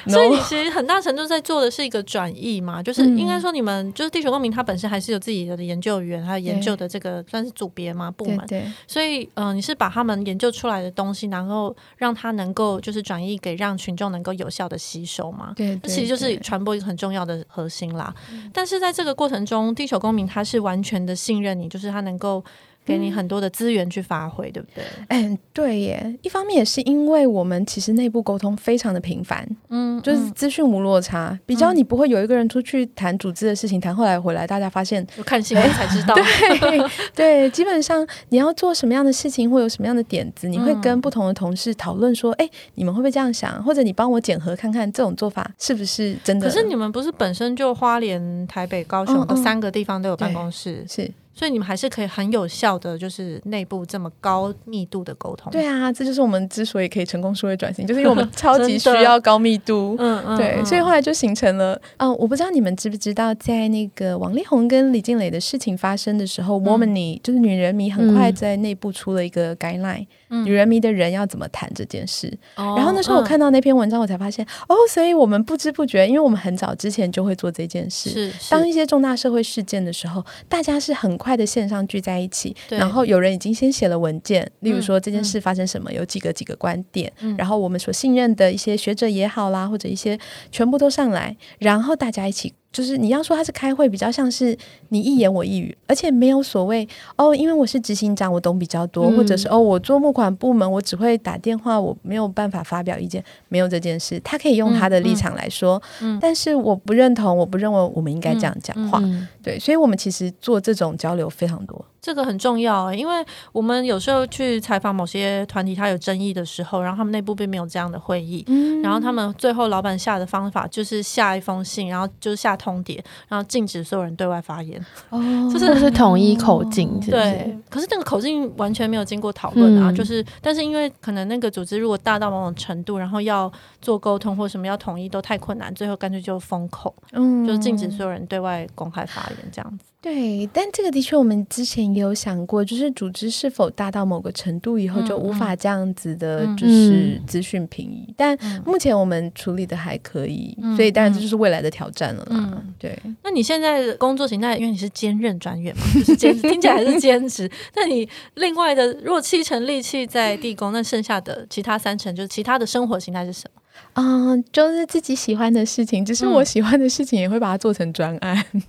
*laughs* 所以你其实很大程度在做的是一个转译嘛，*laughs* 就是应该说你们就是地球公民，它本身还是有自己的研究员，还有研究的这个算是组别嘛部门。对，对。所以，嗯、呃，你是把他们研究出来的东西，然后让他能够就是转译给让群众能够有效的吸收嘛。对，对，对。这其实就是传播一个很重要的核心啦。嗯、但是在这个过程中，地球公民他是完全的信任你，就是他能够给你很多的资源去发挥，对不对？嗯，对耶。一方面也是因为我们其实内部沟通非常的频繁，嗯，就是资讯无落差，比较你不会有一个人出去谈组织的事情，谈后来回来大家发现就看新闻才知道，对对，基本上你要做什么样的事情，会有什么样的点子，你会跟不同的同事讨论说，哎，你们会不会这样想？或者你帮我检核看看这种做法是不是真的？可是你们不是本身就花莲、台北、高雄的三个地方都有办公室，是。所以你们还是可以很有效的，就是内部这么高密度的沟通。对啊，这就是我们之所以可以成功数位转型，就是因为我们 *laughs* 超级需要高密度。嗯嗯，对，所以后来就形成了。嗯，我不知道你们知不知道，在那个王力宏跟李静蕾的事情发生的时候，我们你就是女人迷，很快在内部出了一个 guideline，女人迷的人要怎么谈这件事。然后那时候我看到那篇文章，我才发现哦，所以我们不知不觉，因为我们很早之前就会做这件事。是，当一些重大社会事件的时候，大家是很快。的线上聚在一起，然后有人已经先写了文件，例如说这件事发生什么，嗯、有几个几个观点，嗯、然后我们所信任的一些学者也好啦，或者一些全部都上来，然后大家一起。就是你要说他是开会，比较像是你一言我一语，而且没有所谓哦，因为我是执行长，我懂比较多，嗯、或者是哦，我做募款部门，我只会打电话，我没有办法发表意见，没有这件事，他可以用他的立场来说，嗯。嗯、但是我不认同，我不认为我们应该这样讲话，对，所以我们其实做这种交流非常多。这个很重要，欸，因为我们有时候去采访某些团体，他有争议的时候，然后他们内部并没有这样的会议，嗯、然后他们最后老板下的方法就是下一封信，然后就是下通牒，然后禁止所有人对外发言，哦，就是是统一口径，是是？对。可是那个口径完全没有经过讨论啊，嗯、就是，但是因为可能那个组织如果大到某种程度，然后要做沟通或什么要统一都太困难，最后干脆就封口，嗯，就是禁止所有人对外公开发言这样子。对，但这个的确，我们之前也有想过，就是组织是否大到某个程度以后就无法这样子的，就是资讯平移。嗯、但目前我们处理的还可以，嗯、所以当然这就是未来的挑战了啦。嗯、对，那你现在的工作形态，因为你是兼任专员嘛，就是兼 *laughs* 听起来还是兼职。那你另外的，如果七成力气在地宫，那剩下的其他三成，就是其他的生活形态是什么？嗯，就是自己喜欢的事情，只是我喜欢的事情也会把它做成专案。哎、嗯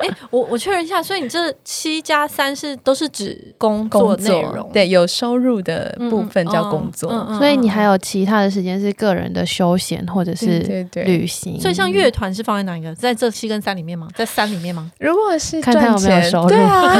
欸，我我确认一下，所以你这七加三是都是指工作内容，对，有收入的部分叫工作，嗯嗯、所以你还有其他的时间是个人的休闲或者是旅行。对对对，所以像乐团是放在哪一个？在这七跟三里面吗？在三里面吗？如果是赚钱，看看有没有收入，对啊，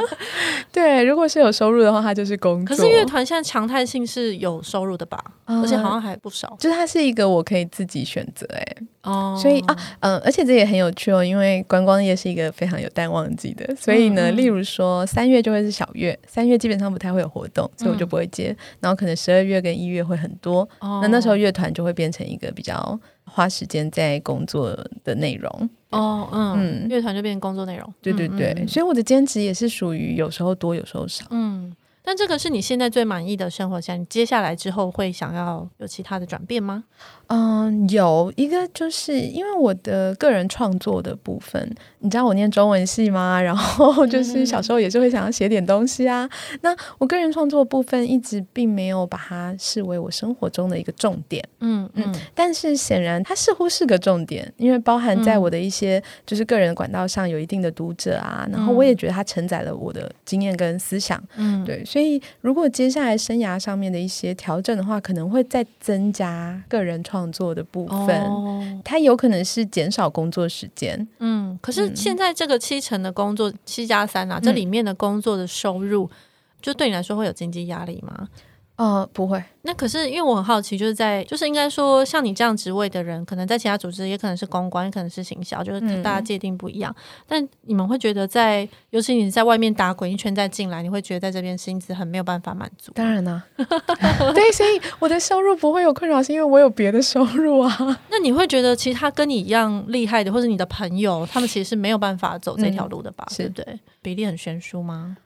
*laughs* 对，如果是有收入的话，它就是工作。可是乐团现在常态性是有收入的吧？嗯、而且好像还不少。就是它是一个我可以自己选择哎，哦，所以啊，嗯，而且这也很有趣哦，因为观光业是一个非常有淡旺季的，所以呢，嗯、例如说三月就会是小月，三月基本上不太会有活动，所以我就不会接，嗯、然后可能十二月跟一月会很多，哦、那那时候乐团就会变成一个比较花时间在工作的内容。哦，嗯，乐团、嗯、就变成工作内容，对对对，所以我的兼职也是属于有时候多，有时候少，嗯。但这个是你现在最满意的生活，像你接下来之后会想要有其他的转变吗？嗯，有一个就是因为我的个人创作的部分，你知道我念中文系吗？*laughs* 然后就是小时候也是会想要写点东西啊。嗯、那我个人创作部分一直并没有把它视为我生活中的一个重点。嗯嗯，嗯，但是显然它似乎是个重点，因为包含在我的一些就是个人管道上有一定的读者啊。嗯、然后我也觉得它承载了我的经验跟思想。嗯，对。所以，如果接下来生涯上面的一些调整的话，可能会再增加个人创作的部分。哦，它有可能是减少工作时间。嗯，可是现在这个七成的工作，七加三啊，这里面的工作的收入，嗯，就对你来说会有经济压力吗？呃，不会。那可是因为我很好奇，就是在就是应该说像你这样职位的人，可能在其他组织也可能是公关，也可能是行销，就是大家界定不一样。嗯、但你们会觉得在，尤其你在外面打滚一圈再进来，你会觉得在这边薪资很没有办法满足。当然啦，*laughs* 对，所以我的收入不会有困扰，是因为我有别的收入啊。那你会觉得其他跟你一样厉害的，或者你的朋友，他们其实是没有办法走这条路的吧？嗯、对不对？比例很悬殊吗？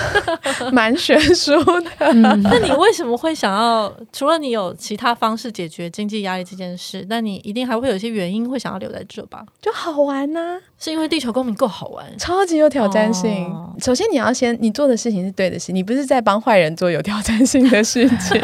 *laughs* 蛮悬殊的，嗯、那你为什么会想要？除了你有其他方式解决经济压力这件事，那你一定还会有一些原因会想要留在这吧？就好玩呢、啊，是因为地球公民够好玩，超级有挑战性。哦、首先，你要先你做的事情是对的事，你不是在帮坏人做有挑战性的事情。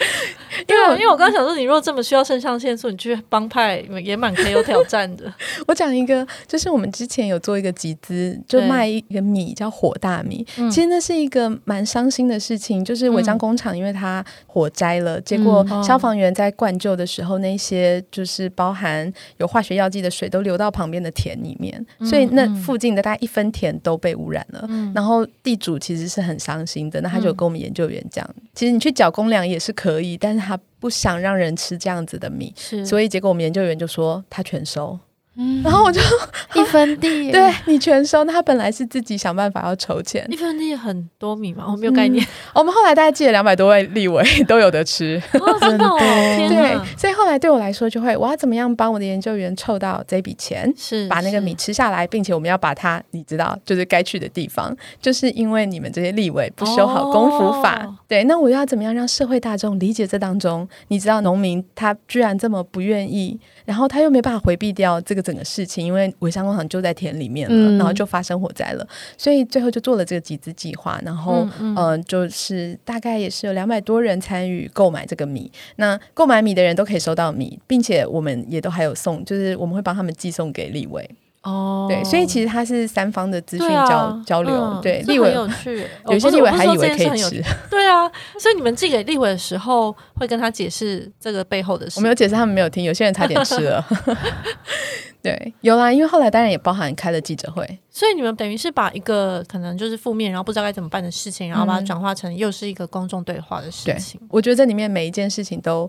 *laughs* *laughs* 因为因为我刚刚想说，你如果这么需要肾上腺素，你去帮派也蛮可以有挑战的。*laughs* 我讲一个，就是我们之前有做一个集资，就卖一个米叫火大米。其实那是一个蛮伤心的事情，就是违章工厂，因为它火灾了，结果消防员在灌救的时候，那些就是包含有化学药剂的水都流到旁边的田里面，所以那附近的大概一分田都被污染了。然后地主其实是很伤心的，那他就跟我们研究员讲，其实你去缴公粮也是可以，但是他不想让人吃这样子的米，所以结果我们研究员就说他全收。嗯，然后我就 *laughs* 一分地，*laughs* 对你全收。那他本来是自己想办法要筹钱，一分地很多米嘛，我没有概念。嗯、我们后来大概寄了两百多位立委都有得吃，哦、真的、哦，对，所以后来对我来说就会，我要怎么样帮我的研究员凑到这笔钱，是把那个米吃下来，并且我们要把它，你知道，就是该去的地方，就是因为你们这些立委不修好功夫法，哦、对，那我要怎么样让社会大众理解这当中？你知道，农民他居然这么不愿意。然后他又没办法回避掉这个整个事情，因为尾山工厂就在田里面了，嗯、然后就发生火灾了，所以最后就做了这个集资计划，然后嗯、呃，就是大概也是有两百多人参与购买这个米，那购买米的人都可以收到米，并且我们也都还有送，就是我们会帮他们寄送给立伟。哦，对，所以其实它是三方的资讯交、啊、交流，嗯、对，立伟有趣，*laughs* 有些立伟还以为可以吃，*laughs* 对啊，所以你们寄给立伟的时候会跟他解释这个背后的事，我没有解释，他们没有听，有些人差点吃了。*laughs* 对，有啦，因为后来当然也包含开了记者会，所以你们等于是把一个可能就是负面，然后不知道该怎么办的事情，然后把它转化成又是一个公众对话的事情。对，我觉得这里面每一件事情都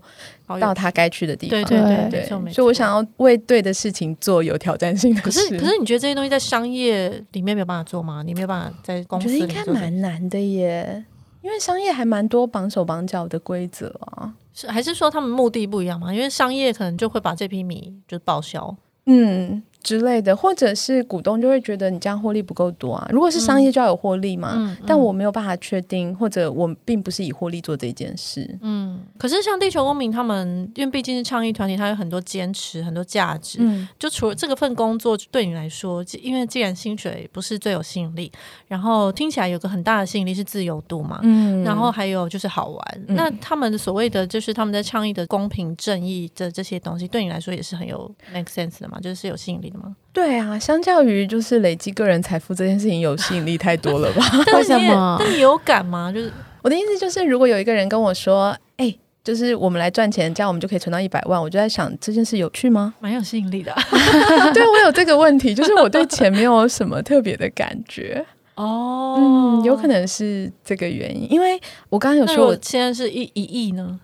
到他该去的地方。对对对对，所以我想要为对的事情做有挑战性的事。可是可是，你觉得这些东西在商业里面没有办法做吗？你没有办法在公司？我觉得应该蛮难的耶，因为商业还蛮多绑手绑脚的规则啊。是还是说他们目的不一样吗？因为商业可能就会把这批米就报销。嗯。之类的，或者是股东就会觉得你这样获利不够多啊。如果是商业就要有获利嘛，嗯嗯、但我没有办法确定，或者我并不是以获利做这件事。嗯，可是像地球公民他们，因为毕竟是倡议团体，他有很多坚持，很多价值。嗯，就除了这个份工作对你来说，因为既然薪水不是最有吸引力，然后听起来有个很大的吸引力是自由度嘛。嗯，然后还有就是好玩。嗯、那他们所谓的就是他们在倡议的公平正义的这些东西，对你来说也是很有 make sense 的嘛，就是有吸引力。对啊，相较于就是累积个人财富这件事情，有吸引力太多了吧？*laughs* 为什么？但你有感吗？就是我的意思就是，如果有一个人跟我说：“哎、欸，就是我们来赚钱，这样我们就可以存到一百万。”我就在想，这件事有趣吗？*laughs* 蛮有吸引力的。*laughs* 对，我有这个问题，就是我对钱没有什么特别的感觉。哦，嗯，有可能是这个原因，因为我刚刚有说，我现在是一一亿呢。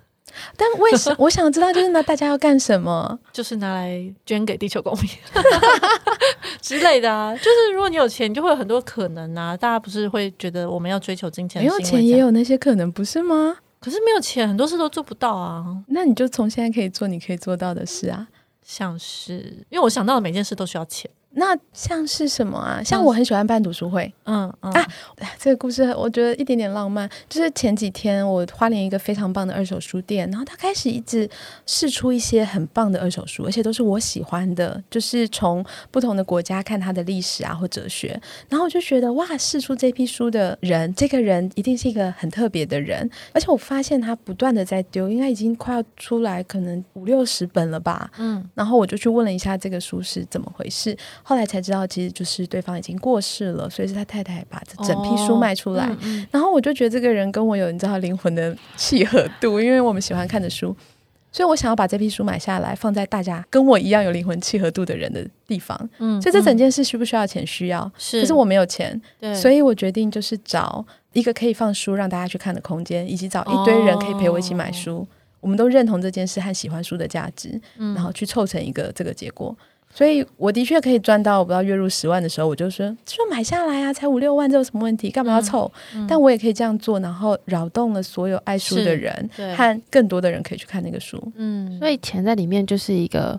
但为什么 *laughs* 我想知道，就是那大家要干什么？就是拿来捐给地球公民 *laughs* 之类的啊。就是如果你有钱，就会有很多可能啊。大家不是会觉得我们要追求金钱？没有钱也有那些可能，不是吗？可是没有钱，很多事都做不到啊。那你就从现在可以做你可以做到的事啊。像是，因为我想到的每件事都需要钱。那像是什么啊？像我很喜欢办读书会，嗯，嗯啊，这个故事我觉得一点点浪漫。就是前几天我花莲一个非常棒的二手书店，然后他开始一直试出一些很棒的二手书，而且都是我喜欢的，就是从不同的国家看它的历史啊或哲学。然后我就觉得哇，试出这批书的人，这个人一定是一个很特别的人。而且我发现他不断的在丢，应该已经快要出来可能五六十本了吧，嗯。然后我就去问了一下这个书是怎么回事。后来才知道，其实就是对方已经过世了，所以是他太太把这整批书卖出来。哦嗯嗯、然后我就觉得这个人跟我有你知道灵魂的契合度，因为我们喜欢看的书，所以我想要把这批书买下来，放在大家跟我一样有灵魂契合度的人的地方。嗯，所以这整件事需不需要钱？需要，是。可是我没有钱，所以我决定就是找一个可以放书让大家去看的空间，以及找一堆人可以陪我一起买书。哦、我们都认同这件事和喜欢书的价值，嗯、然后去凑成一个这个结果。所以我的确可以赚到，我不知道月入十万的时候，我就说说买下来啊，才五六万，这有什么问题？干嘛要凑？嗯嗯、但我也可以这样做，然后扰动了所有爱书的人，和更多的人可以去看那个书。嗯，所以钱在里面就是一个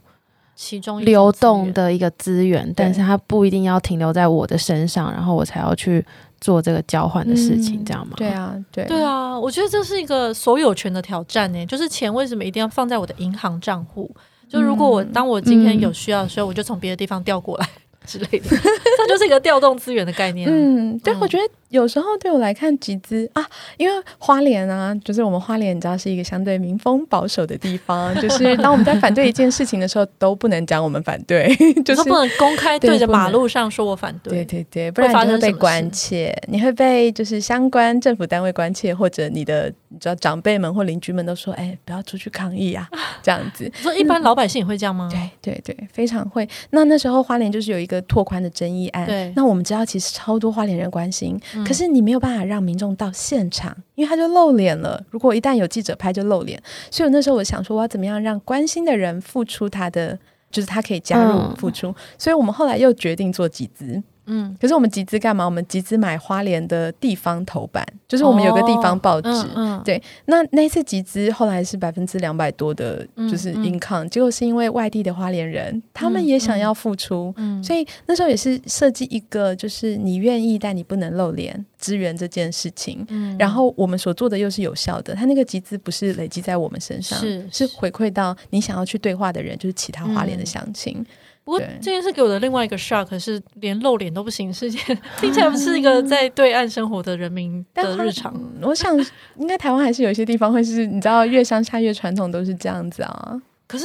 其中流动的一个资源，但是它不一定要停留在我的身上，然后我才要去做这个交换的事情，嗯、这样吗？对啊，对对啊，我觉得这是一个所有权的挑战呢。就是钱为什么一定要放在我的银行账户？就如果我当我今天有需要的时候，我就从别的地方调过来之类的，*laughs* 这就是一个调动资源的概念。嗯，对，我觉得有时候对我来看，集资啊，因为花莲啊，就是我们花莲，你知道是一个相对民风保守的地方，*laughs* 就是当我们在反对一件事情的时候，都不能讲我们反对，*laughs* 就是不能公开对着马路上说我反对，对对对，不然你就会被关切，你会被就是相关政府单位关切，或者你的你知道长辈们或邻居们都说，哎，不要出去抗议啊，*laughs* 这样子。说一般老百姓也会这样吗？对对对，非常会。那那时候花莲就是有一个拓宽的争议案，对，那我们知道其实超多花莲人关心。可是你没有办法让民众到现场，因为他就露脸了。如果一旦有记者拍，就露脸。所以那时候我想说，我要怎么样让关心的人付出他的，就是他可以加入付出。所以我们后来又决定做集资。嗯，可是我们集资干嘛？我们集资买花莲的地方头版，就是我们有个地方报纸。哦嗯嗯、对，那那次集资后来是百分之两百多的，就是 income、结果是因为外地的花莲人，他们也想要付出，所以那时候也是设计一个，就是你愿意但你不能露脸支援这件事情。嗯、然后我们所做的又是有效的，他那个集资不是累积在我们身上，是是回馈到你想要去对话的人，就是其他花莲的乡亲。嗯不过这件事给我的另外一个 shock 是，连露脸都不行，是件 *laughs* 听起来不是一个在对岸生活的人民的日常。我想，应该台湾还是有一些地方会是，你知道，越乡下越传统，都是这样子啊。可是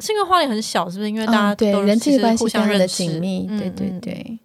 是因为花莲很小，是不是？因为大家都人际关系非常的紧密，对对对。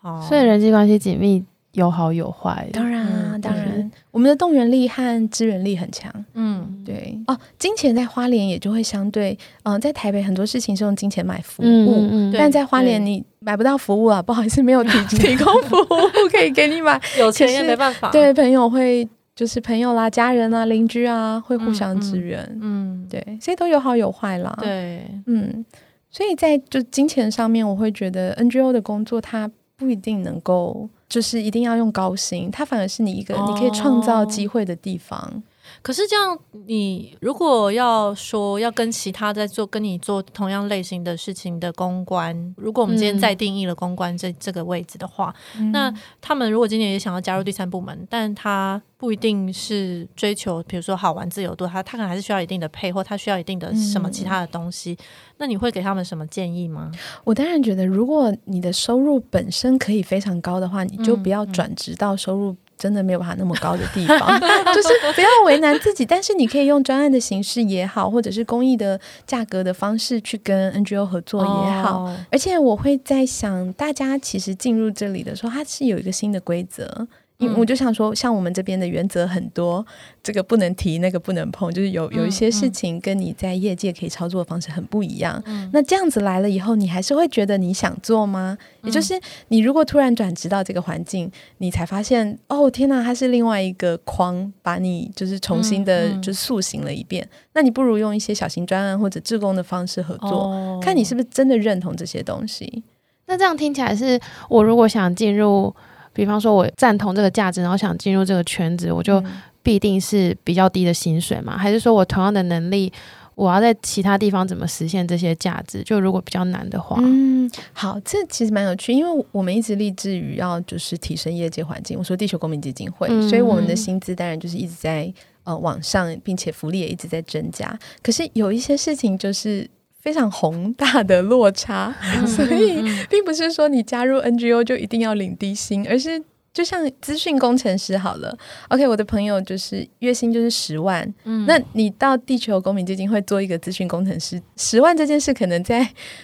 好，所以人际关系紧密。有好有坏，当然啊，当然，我们的动员力和支援力很强。嗯，对。哦，金钱在花莲也就会相对，嗯，在台北很多事情是用金钱买服务，嗯但在花莲你买不到服务啊，不好意思，没有提 *laughs* 提供服务可以给你买，*laughs* 有钱也没办法。对，朋友会就是朋友啦、家人啊、邻居啊，会互相支援。嗯，对，所以都有好有坏啦。对，嗯，所以在就金钱上面，我会觉得 NGO 的工作它不一定能够。就是一定要用高薪，它反而是你一个你可以创造机会的地方。哦。可是这样，你如果要说要跟其他在做跟你做同样类型的事情的公关，如果我们今天再定义了公关这这个位置的话，嗯、那他们如果今年也想要加入第三部门，但他不一定是追求，比如说好玩自由度，他他可能还是需要一定的配，或他需要一定的什么其他的东西。嗯、那你会给他们什么建议吗？我当然觉得，如果你的收入本身可以非常高的话，你就不要转职到收入。真的没有办法那么高的地方，*laughs* 就是不要为难自己。但是你可以用专案的形式也好，或者是公益的价格的方式去跟 NGO 合作也好。Oh. 而且我会在想，大家其实进入这里的时候，它是有一个新的规则。因为我就想说，像我们这边的原则很多，这个不能提，那个不能碰，就是有有一些事情跟你在业界可以操作的方式很不一样。嗯、那这样子来了以后，你还是会觉得你想做吗？嗯、也就是你如果突然转职到这个环境，你才发现，哦天哪，它是另外一个框，把你就是重新的就塑形了一遍。那你不如用一些小型专案或者志工的方式合作，哦、看你是不是真的认同这些东西。那这样听起来是，我如果想进入。比方说，我赞同这个价值，然后想进入这个圈子，我就必定是比较低的薪水嘛？还是说我同样的能力，我要在其他地方怎么实现这些价值？就如果比较难的话，嗯，好，这其实蛮有趣，因为我们一直立志于要就是提升业界环境。我说地球公民基金会，嗯、所以我们的薪资当然就是一直在呃往上，并且福利也一直在增加。可是有一些事情就是。非常宏大的落差，所以并不是说你加入 NGO 就一定要领低薪，而是。就像资讯工程师好了，OK，我的朋友就是月薪就是十万，嗯，那你到地球公民基金会做一个资讯工程师，十万这件事可能在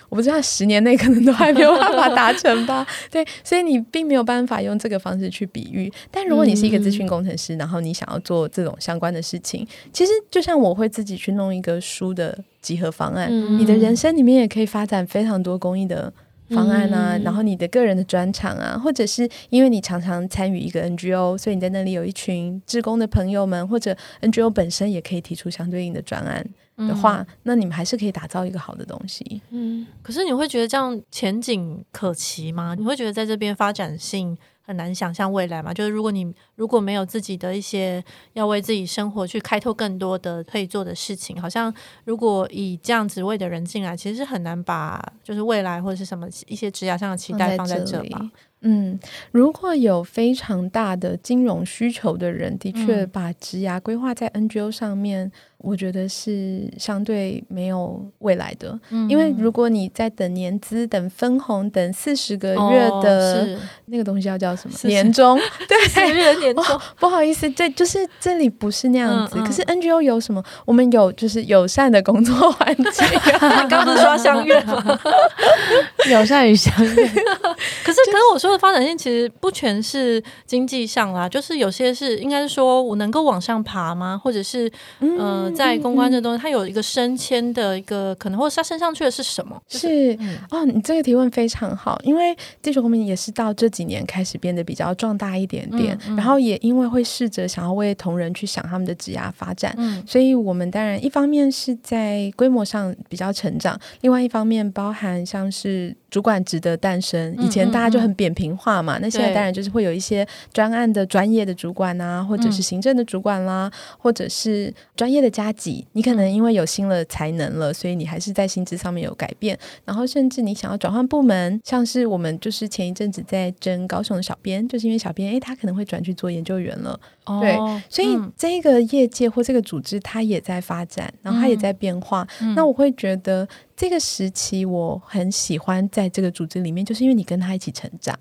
我不知道十年内可能都还没有办法达成吧，对，所以你并没有办法用这个方式去比喻。但如果你是一个资讯工程师，嗯、然后你想要做这种相关的事情，其实就像我会自己去弄一个书的集合方案，嗯、你的人生里面也可以发展非常多公益的。方案啊，然后你的个人的专长啊，或者是因为你常常参与一个 NGO，所以你在那里有一群志工的朋友们，或者 NGO 本身也可以提出相对应的专案的话，嗯、那你们还是可以打造一个好的东西。嗯，可是你会觉得这样前景可期吗？你会觉得在这边发展性？很难想象未来嘛，就是如果你如果没有自己的一些要为自己生活去开拓更多的可以做的事情，好像如果以这样职位的人进来，其实是很难把就是未来或者是什么一些职涯上的期待放在这吧。嗯，如果有非常大的金融需求的人，的确把职涯规划在 NGO 上面。我觉得是相对没有未来的，嗯、因为如果你在等年资、等分红、等四十个月的那个东西要叫什么？年终？*laughs* 对，四十月年终、哦。不好意思，对，就是这里不是那样子。嗯嗯、可是 NGO 有什么？我们有就是友善的工作环境。*laughs* 刚刚不是说相约吗？*laughs* 友善与相约。可是，可是我说的发展性其实不全是经济上啦，就是有些是应该是说我能够往上爬吗？或者是嗯。呃在公关这东西，它有一个升迁的一个可能，或者它升上去的是什么？是哦，你这个提问非常好，因为地球公民也是到这几年开始变得比较壮大一点点，嗯嗯、然后也因为会试着想要为同仁去想他们的职涯发展，嗯、所以我们当然一方面是在规模上比较成长，另外一方面包含像是。主管职的诞生，以前大家就很扁平化嘛，嗯嗯嗯，那现在当然就是会有一些专案的专业的主管啊，或者是行政的主管啦，嗯、或者是专业的加急。你可能因为有新的才能了，所以你还是在薪资上面有改变，然后甚至你想要转换部门，像是我们就是前一阵子在争高雄的小编，就是因为小编诶，他可能会转去做研究员了，哦、对，所以这个业界或这个组织它也在发展，然后它也在变化，嗯、那我会觉得。这个时期我很喜欢在这个组织里面，就是因为你跟他一起成长，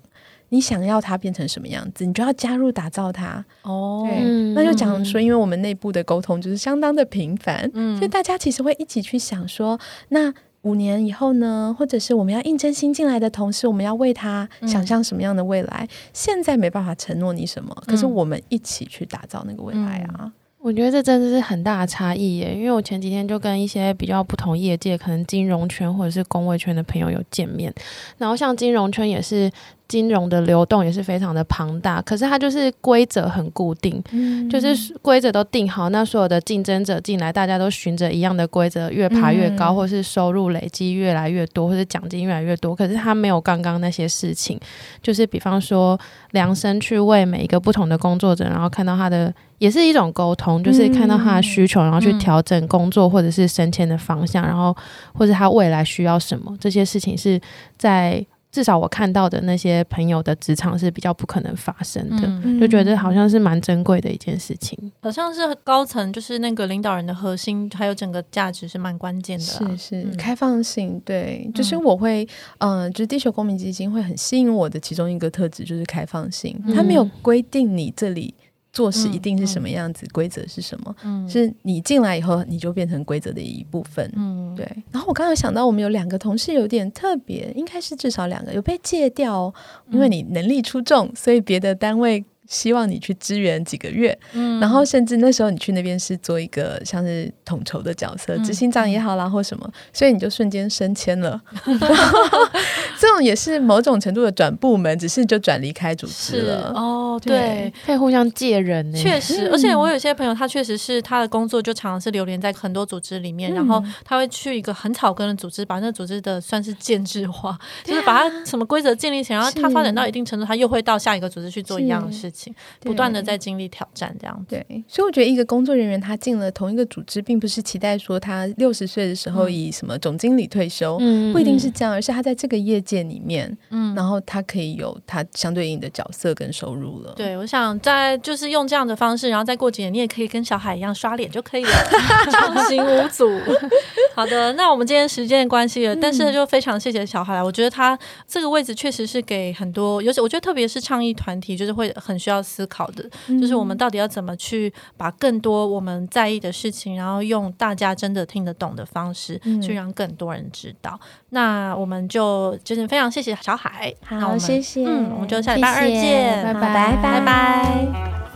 你想要它变成什么样子，你就要加入打造它。哦，对，那就讲说，因为我们内部的沟通就是相当的频繁，嗯，所以大家其实会一起去想说，那五年以后呢，或者是我们要应征新进来的同事，我们要为他想象什么样的未来？嗯，现在没办法承诺你什么，可是我们一起去打造那个未来啊。嗯我觉得这真的是很大的差异耶，因为我前几天就跟一些比较不同业界，可能金融圈或者是工位圈的朋友有见面，然后像金融圈也是。金融的流动也是非常的庞大，可是它就是规则很固定，嗯、就是规则都定好，那所有的竞争者进来，大家都循着一样的规则，越爬越高，嗯、或是收入累积越来越多，或是奖金越来越多。可是它没有刚刚那些事情，就是比方说量身去为每一个不同的工作者，然后看到他的也是一种沟通，就是看到他的需求，然后去调整工作或者是升迁的方向，然后或者他未来需要什么，这些事情是在。至少我看到的那些朋友的职场是比较不可能发生的，嗯、就觉得好像是蛮珍贵的一件事情。好像是高层，就是那个领导人的核心，还有整个价值是蛮关键的。是是，嗯、开放性，对，就是我会，嗯、呃，就是地球公民基金会很吸引我的其中一个特质就是开放性，它没有规定你这里。做事一定是什么样子，规则、嗯、是什么？嗯，是你进来以后，你就变成规则的一部分。嗯，对。然后我刚刚想到，我们有两个同事有点特别，应该是至少两个有被借调，因为你能力出众，所以别的单位。希望你去支援几个月，嗯，然后甚至那时候你去那边是做一个像是统筹的角色，执行长也好啦，或什么，所以你就瞬间升迁了。*laughs* *laughs* *laughs* 这种也是某种程度的转部门，只是就转离开组织了。哦，对，可以互相借人。确实，而且我有些朋友，他确实是他的工作就常常是流连在很多组织里面，然后他会去一个很草根的组织，把那个组织的算是建制化，*laughs* 就是把它什么规则建立起来，然后他发展到一定程度，他又会到下一个组织去做一样的事情。不断的在经历挑战，这样子。对，所以我觉得一个工作人员他进了同一个组织，并不是期待说他六十岁的时候以什么总经理退休，嗯、不一定是这样，而是他在这个业界里面，嗯，然后他可以有他相对应的角色跟收入了。对，我想在就是用这样的方式，然后再过几年，你也可以跟小海一样刷脸就可以了，*laughs* 畅行 *laughs* 无阻。好的，那我们今天时间的关系了，但是就非常谢谢小海，我觉得他这个位置确实是给很多，尤其我觉得特别是倡议团体，就是会很需要思考的，就是我们到底要怎么去把更多我们在意的事情，然后用大家真的听得懂的方式，去让更多人知道。那我们就就是非常谢谢小海，好，谢谢，嗯，我们就下礼拜二见，拜拜，拜拜。